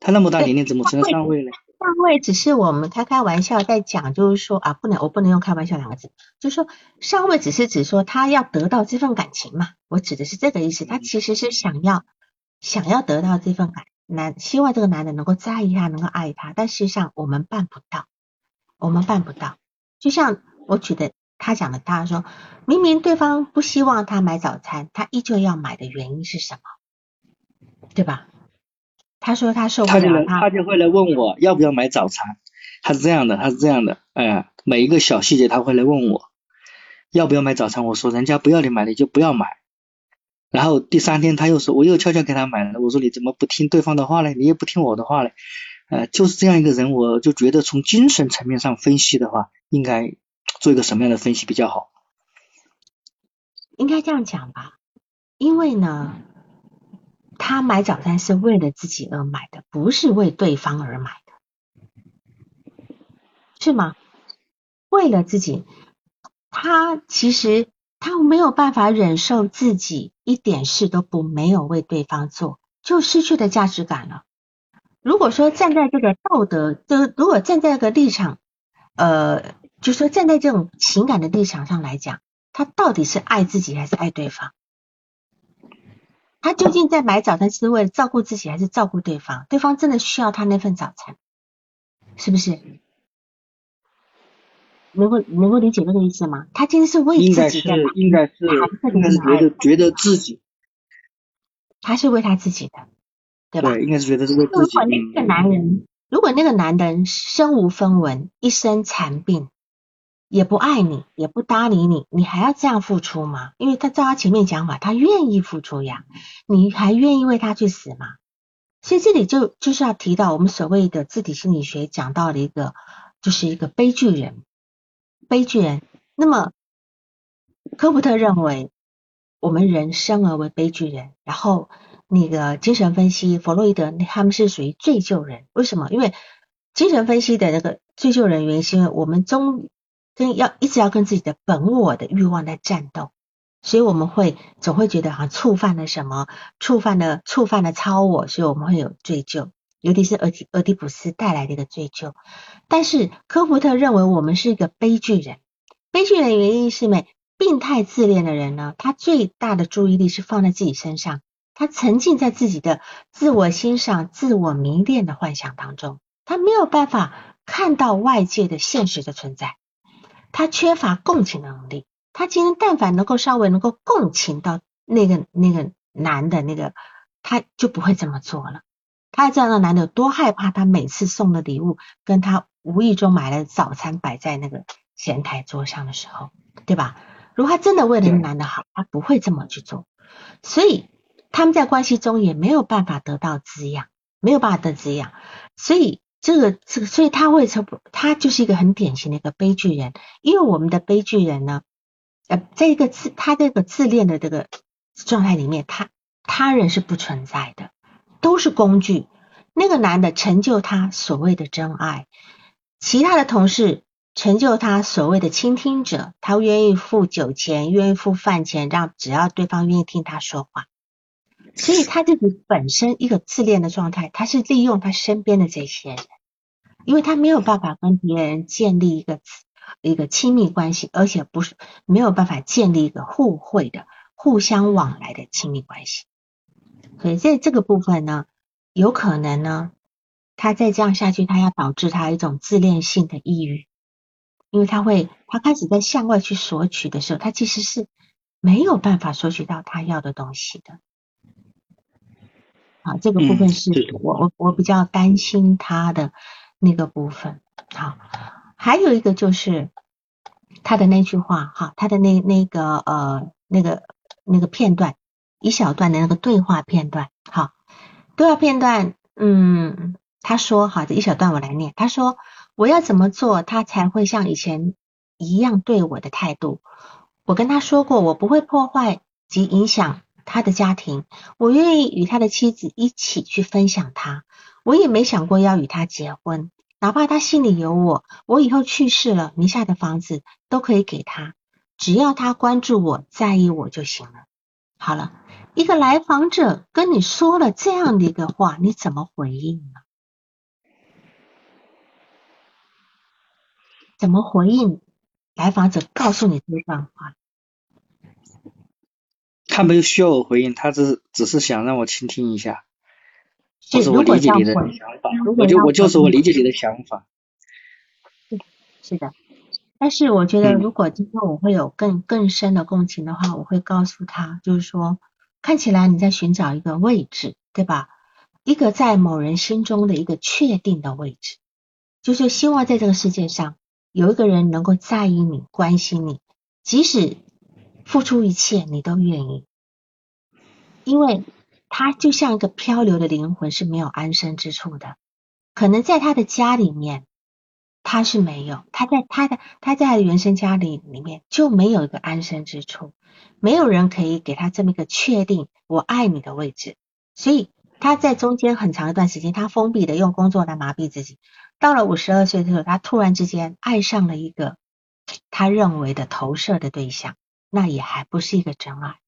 他那么大年龄怎么存在上位呢？上位只是我们开开玩笑在讲，就是说啊，不能我不能用开玩笑两个字，就是说上位只是指说他要得到这份感情嘛，我指的是这个意思。他其实是想要想要得到这份感男，希望这个男的能够在意他，能够爱他，但事实上我们办不到，我们办不到。就像我举的他讲的，他说明明对方不希望他买早餐，他依旧要买的原因是什么？对吧？他说他受不了，他就会来问我要不要买早餐。他是这样的，他是这样的，哎，每一个小细节他会来问我要不要买早餐。我说人家不要你买，你就不要买。然后第三天他又说，我又悄悄给他买了。我说你怎么不听对方的话呢？你也不听我的话呢？呃，就是这样一个人，我就觉得从精神层面上分析的话，应该做一个什么样的分析比较好？应该这样讲吧，因为呢，他买早餐是为了自己而买的，不是为对方而买的，是吗？为了自己，他其实他没有办法忍受自己一点事都不没有为对方做，就失去了价值感了。如果说站在这个道德，就如果站在这个立场，呃，就说站在这种情感的立场上来讲，他到底是爱自己还是爱对方？他究竟在买早餐是为了照顾自己还是照顾对方？对方真的需要他那份早餐，是不是？能够能够理解这个意思吗？他其实是为自己在应该是应该是觉得觉得自己，他是为他自己的，对吧？对，应该是觉得是为自己。如果那个男人，如果那个男人身无分文，一身残病，也不爱你，也不搭理你，你还要这样付出吗？因为他照他前面讲法，他愿意付出呀，你还愿意为他去死吗？所以这里就就是要提到我们所谓的自体心理学讲到的一个，就是一个悲剧人。悲剧人，那么科普特认为我们人生而为悲剧人，然后那个精神分析弗洛伊德他们是属于罪疚人，为什么？因为精神分析的那个罪疚人原因是因为我们终跟要一直要跟自己的本我的欲望在战斗，所以我们会总会觉得好像触犯了什么，触犯了触犯了超我，所以我们会有罪疚。尤其是俄狄俄狄浦斯带来的一个追求，但是科福特认为我们是一个悲剧人。悲剧人的原因是没病态自恋的人呢，他最大的注意力是放在自己身上，他沉浸在自己的自我欣赏、自我迷恋的幻想当中，他没有办法看到外界的现实的存在，他缺乏共情能力。他今天但凡能够稍微能够共情到那个那个男的那个，他就不会这么做了。他知道那男的多害怕，他每次送的礼物跟他无意中买了早餐摆在那个前台桌上的时候，对吧？如果他真的为了那男的好，他不会这么去做。所以他们在关系中也没有办法得到滋养，没有办法得滋养。所以这个这个，所以他会成，他就是一个很典型的一个悲剧人。因为我们的悲剧人呢，呃，在一个自他这个自恋的这个状态里面，他他人是不存在的。都是工具。那个男的成就他所谓的真爱，其他的同事成就他所谓的倾听者。他愿意付酒钱，愿意付饭钱，让只要对方愿意听他说话。所以他自己本身一个自恋的状态，他是利用他身边的这些人，因为他没有办法跟别人建立一个一个亲密关系，而且不是没有办法建立一个互惠的、互相往来的亲密关系。所以在这个部分呢，有可能呢，他再这样下去，他要导致他一种自恋性的抑郁，因为他会，他开始在向外去索取的时候，他其实是没有办法索取到他要的东西的。好，这个部分是我我我比较担心他的那个部分。好，还有一个就是他的那句话，哈，他的那那个呃那个那个片段。一小段的那个对话片段，好，对话片段，嗯，他说，好，这一小段我来念，他说，我要怎么做，他才会像以前一样对我的态度？我跟他说过，我不会破坏及影响他的家庭，我愿意与他的妻子一起去分享他，我也没想过要与他结婚，哪怕他心里有我，我以后去世了，名下的房子都可以给他，只要他关注我在意我就行了。好了。一个来访者跟你说了这样的一个话，你怎么回应呢？怎么回应来访者告诉你这段话？他没有需要我回应，他只只是想让我倾听一下，或者我理解你的想法，我就我就是我理解你的想法。是是的，但是我觉得如果今天我会有更更深的共情的话，我会告诉他，就是说。看起来你在寻找一个位置，对吧？一个在某人心中的一个确定的位置，就是希望在这个世界上有一个人能够在意你、关心你，即使付出一切你都愿意，因为他就像一个漂流的灵魂是没有安身之处的，可能在他的家里面他是没有，他在他的他在原生家里里面就没有一个安身之处，没有人可以给他这么一个确定我爱你的位置，所以他在中间很长一段时间，他封闭的用工作来麻痹自己。到了五十二岁的时候，他突然之间爱上了一个他认为的投射的对象，那也还不是一个真爱，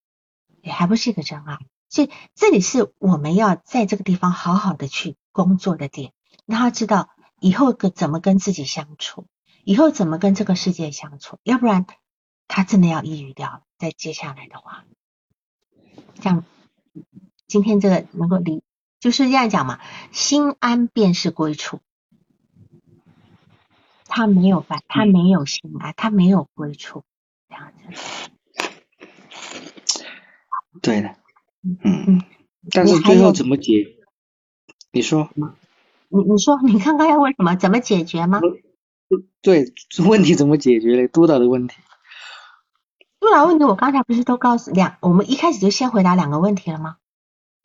也还不是一个真爱。所以这里是我们要在这个地方好好的去工作的点，让他知道以后跟怎么跟自己相处，以后怎么跟这个世界相处，要不然他真的要抑郁掉了。在接下来的话，这样今天这个能够理，就是这样讲嘛，心安便是归处。他没有办，他没有心安，他没有归处，这样子。对的，嗯嗯。但是最后怎么解？你说。你你说，你刚刚要问什么？怎么解决吗？对，问题怎么解决嘞？督导的问题。督导问题，我刚才不是都告诉两，我们一开始就先回答两个问题了吗？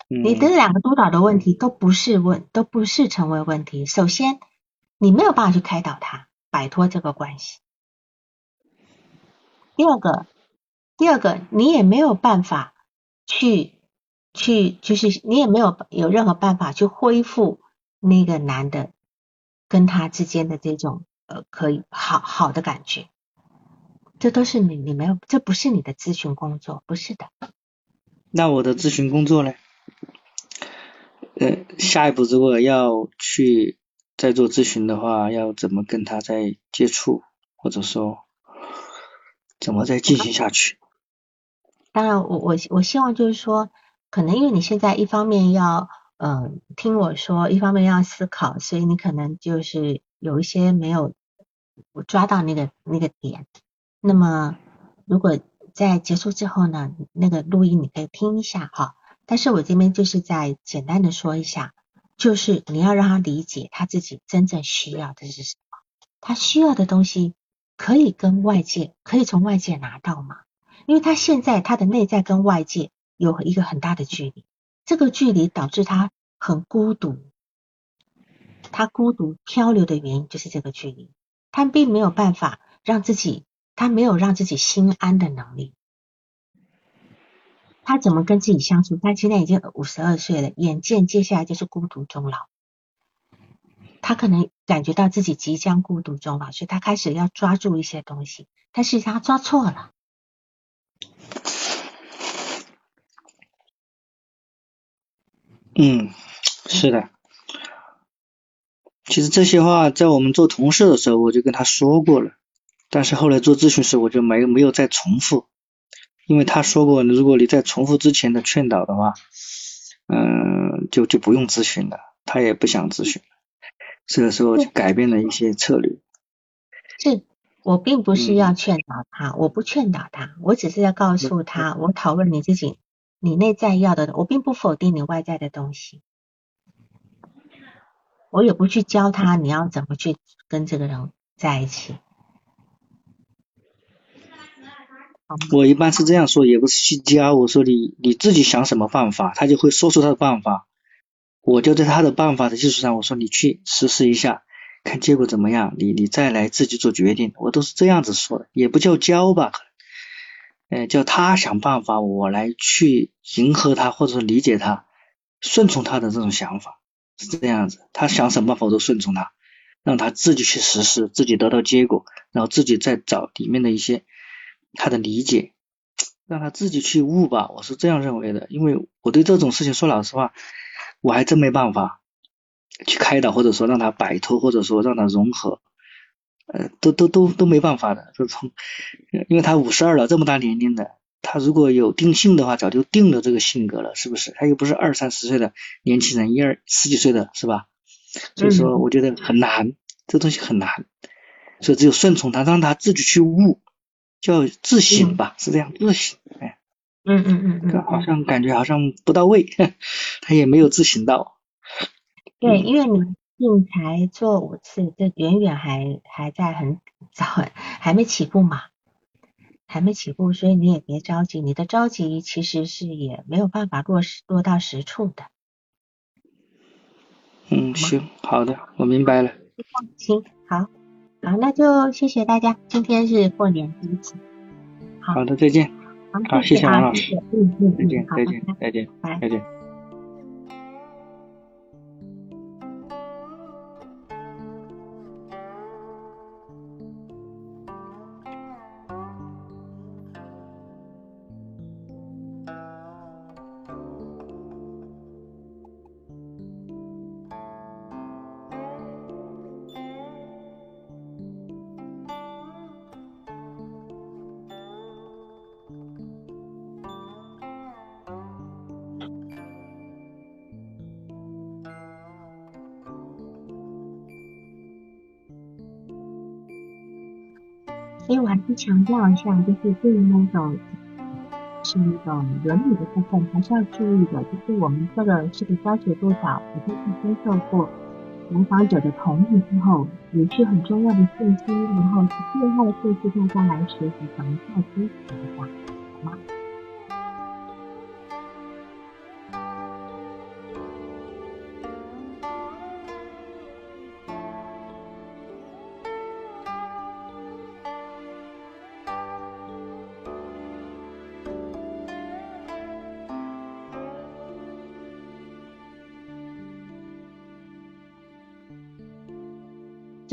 嗯。你的两个督导的问题都不是问，都不是成为问题。首先，你没有办法去开导他。摆脱这个关系。第二个，第二个，你也没有办法去去，就是你也没有有任何办法去恢复那个男的跟他之间的这种呃可以好好的感觉。这都是你你没有，这不是你的咨询工作，不是的。那我的咨询工作呢？呃，下一步如果要去。再做咨询的话，要怎么跟他再接触，或者说怎么再进行下去？当然，我我我希望就是说，可能因为你现在一方面要嗯听我说，一方面要思考，所以你可能就是有一些没有抓到那个那个点。那么如果在结束之后呢，那个录音你可以听一下哈。但是我这边就是在简单的说一下。就是你要让他理解他自己真正需要的是什么，他需要的东西可以跟外界可以从外界拿到吗？因为他现在他的内在跟外界有一个很大的距离，这个距离导致他很孤独，他孤独漂流的原因就是这个距离，他并没有办法让自己，他没有让自己心安的能力。他怎么跟自己相处？他现在已经五十二岁了，眼见接下来就是孤独终老。他可能感觉到自己即将孤独终老，所以他开始要抓住一些东西，但是他抓错了。嗯，是的。其实这些话在我们做同事的时候我就跟他说过了，但是后来做咨询时我就没没有再重复。因为他说过，如果你再重复之前的劝导的话，嗯，就就不用咨询了。他也不想咨询，这个时候就改变了一些策略。这我并不是要劝导他，我不劝导他，我只是要告诉他，我讨论你自己，你内在要的，我并不否定你外在的东西，我也不去教他你要怎么去跟这个人在一起。我一般是这样说，也不是去教。我说你你自己想什么办法，他就会说出他的办法。我就在他的办法的基础上，我说你去实施一下，看结果怎么样，你你再来自己做决定。我都是这样子说的，也不叫教吧，呃，叫他想办法，我来去迎合他，或者说理解他，顺从他的这种想法，是这样子。他想什么我都顺从他，让他自己去实施，自己得到结果，然后自己再找里面的一些。他的理解，让他自己去悟吧，我是这样认为的。因为我对这种事情说老实话，我还真没办法去开导，或者说让他摆脱，或者说让他融合，呃，都都都都没办法的。就从，因为他五十二了，这么大年龄的，他如果有定性的话，早就定了这个性格了，是不是？他又不是二三十岁的年轻人，一二十几岁的是吧？所以说，我觉得很难，这东西很难，所以只有顺从他，让他自己去悟。叫自省吧，是这样自省，哎，嗯嗯嗯嗯，好像感觉好像不到位，他也没有自省到。对，因为你并才做五次，这远远还还在很早，还没起步嘛，还没起步，所以你也别着急，你的着急其实是也没有办法落实落到实处的。嗯，行，好的，我明白了。行，好。好，那就谢谢大家，今天是过年第一次。好的，再见。好，谢谢王老师。嗯嗯，再见，再见，再见，再见。强调一下，就是对于那种是那种伦理的部分，还是要注意的。就是我们这个这个要求多少，我都是接受过来访者的同意之后，也是很重要的信息，然后是最后的信息，大家来学习怎么做咨询的，好吗？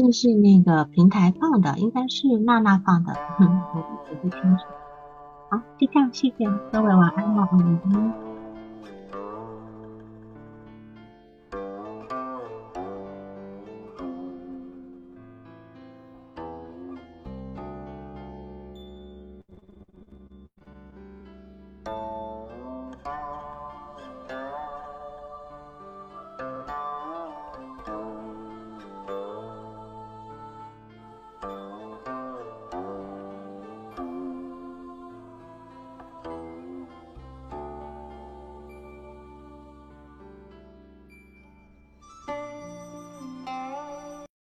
这是那个平台放的，应该是娜娜放的，我不清楚。好，就这样，谢谢各位，晚安了，晚安。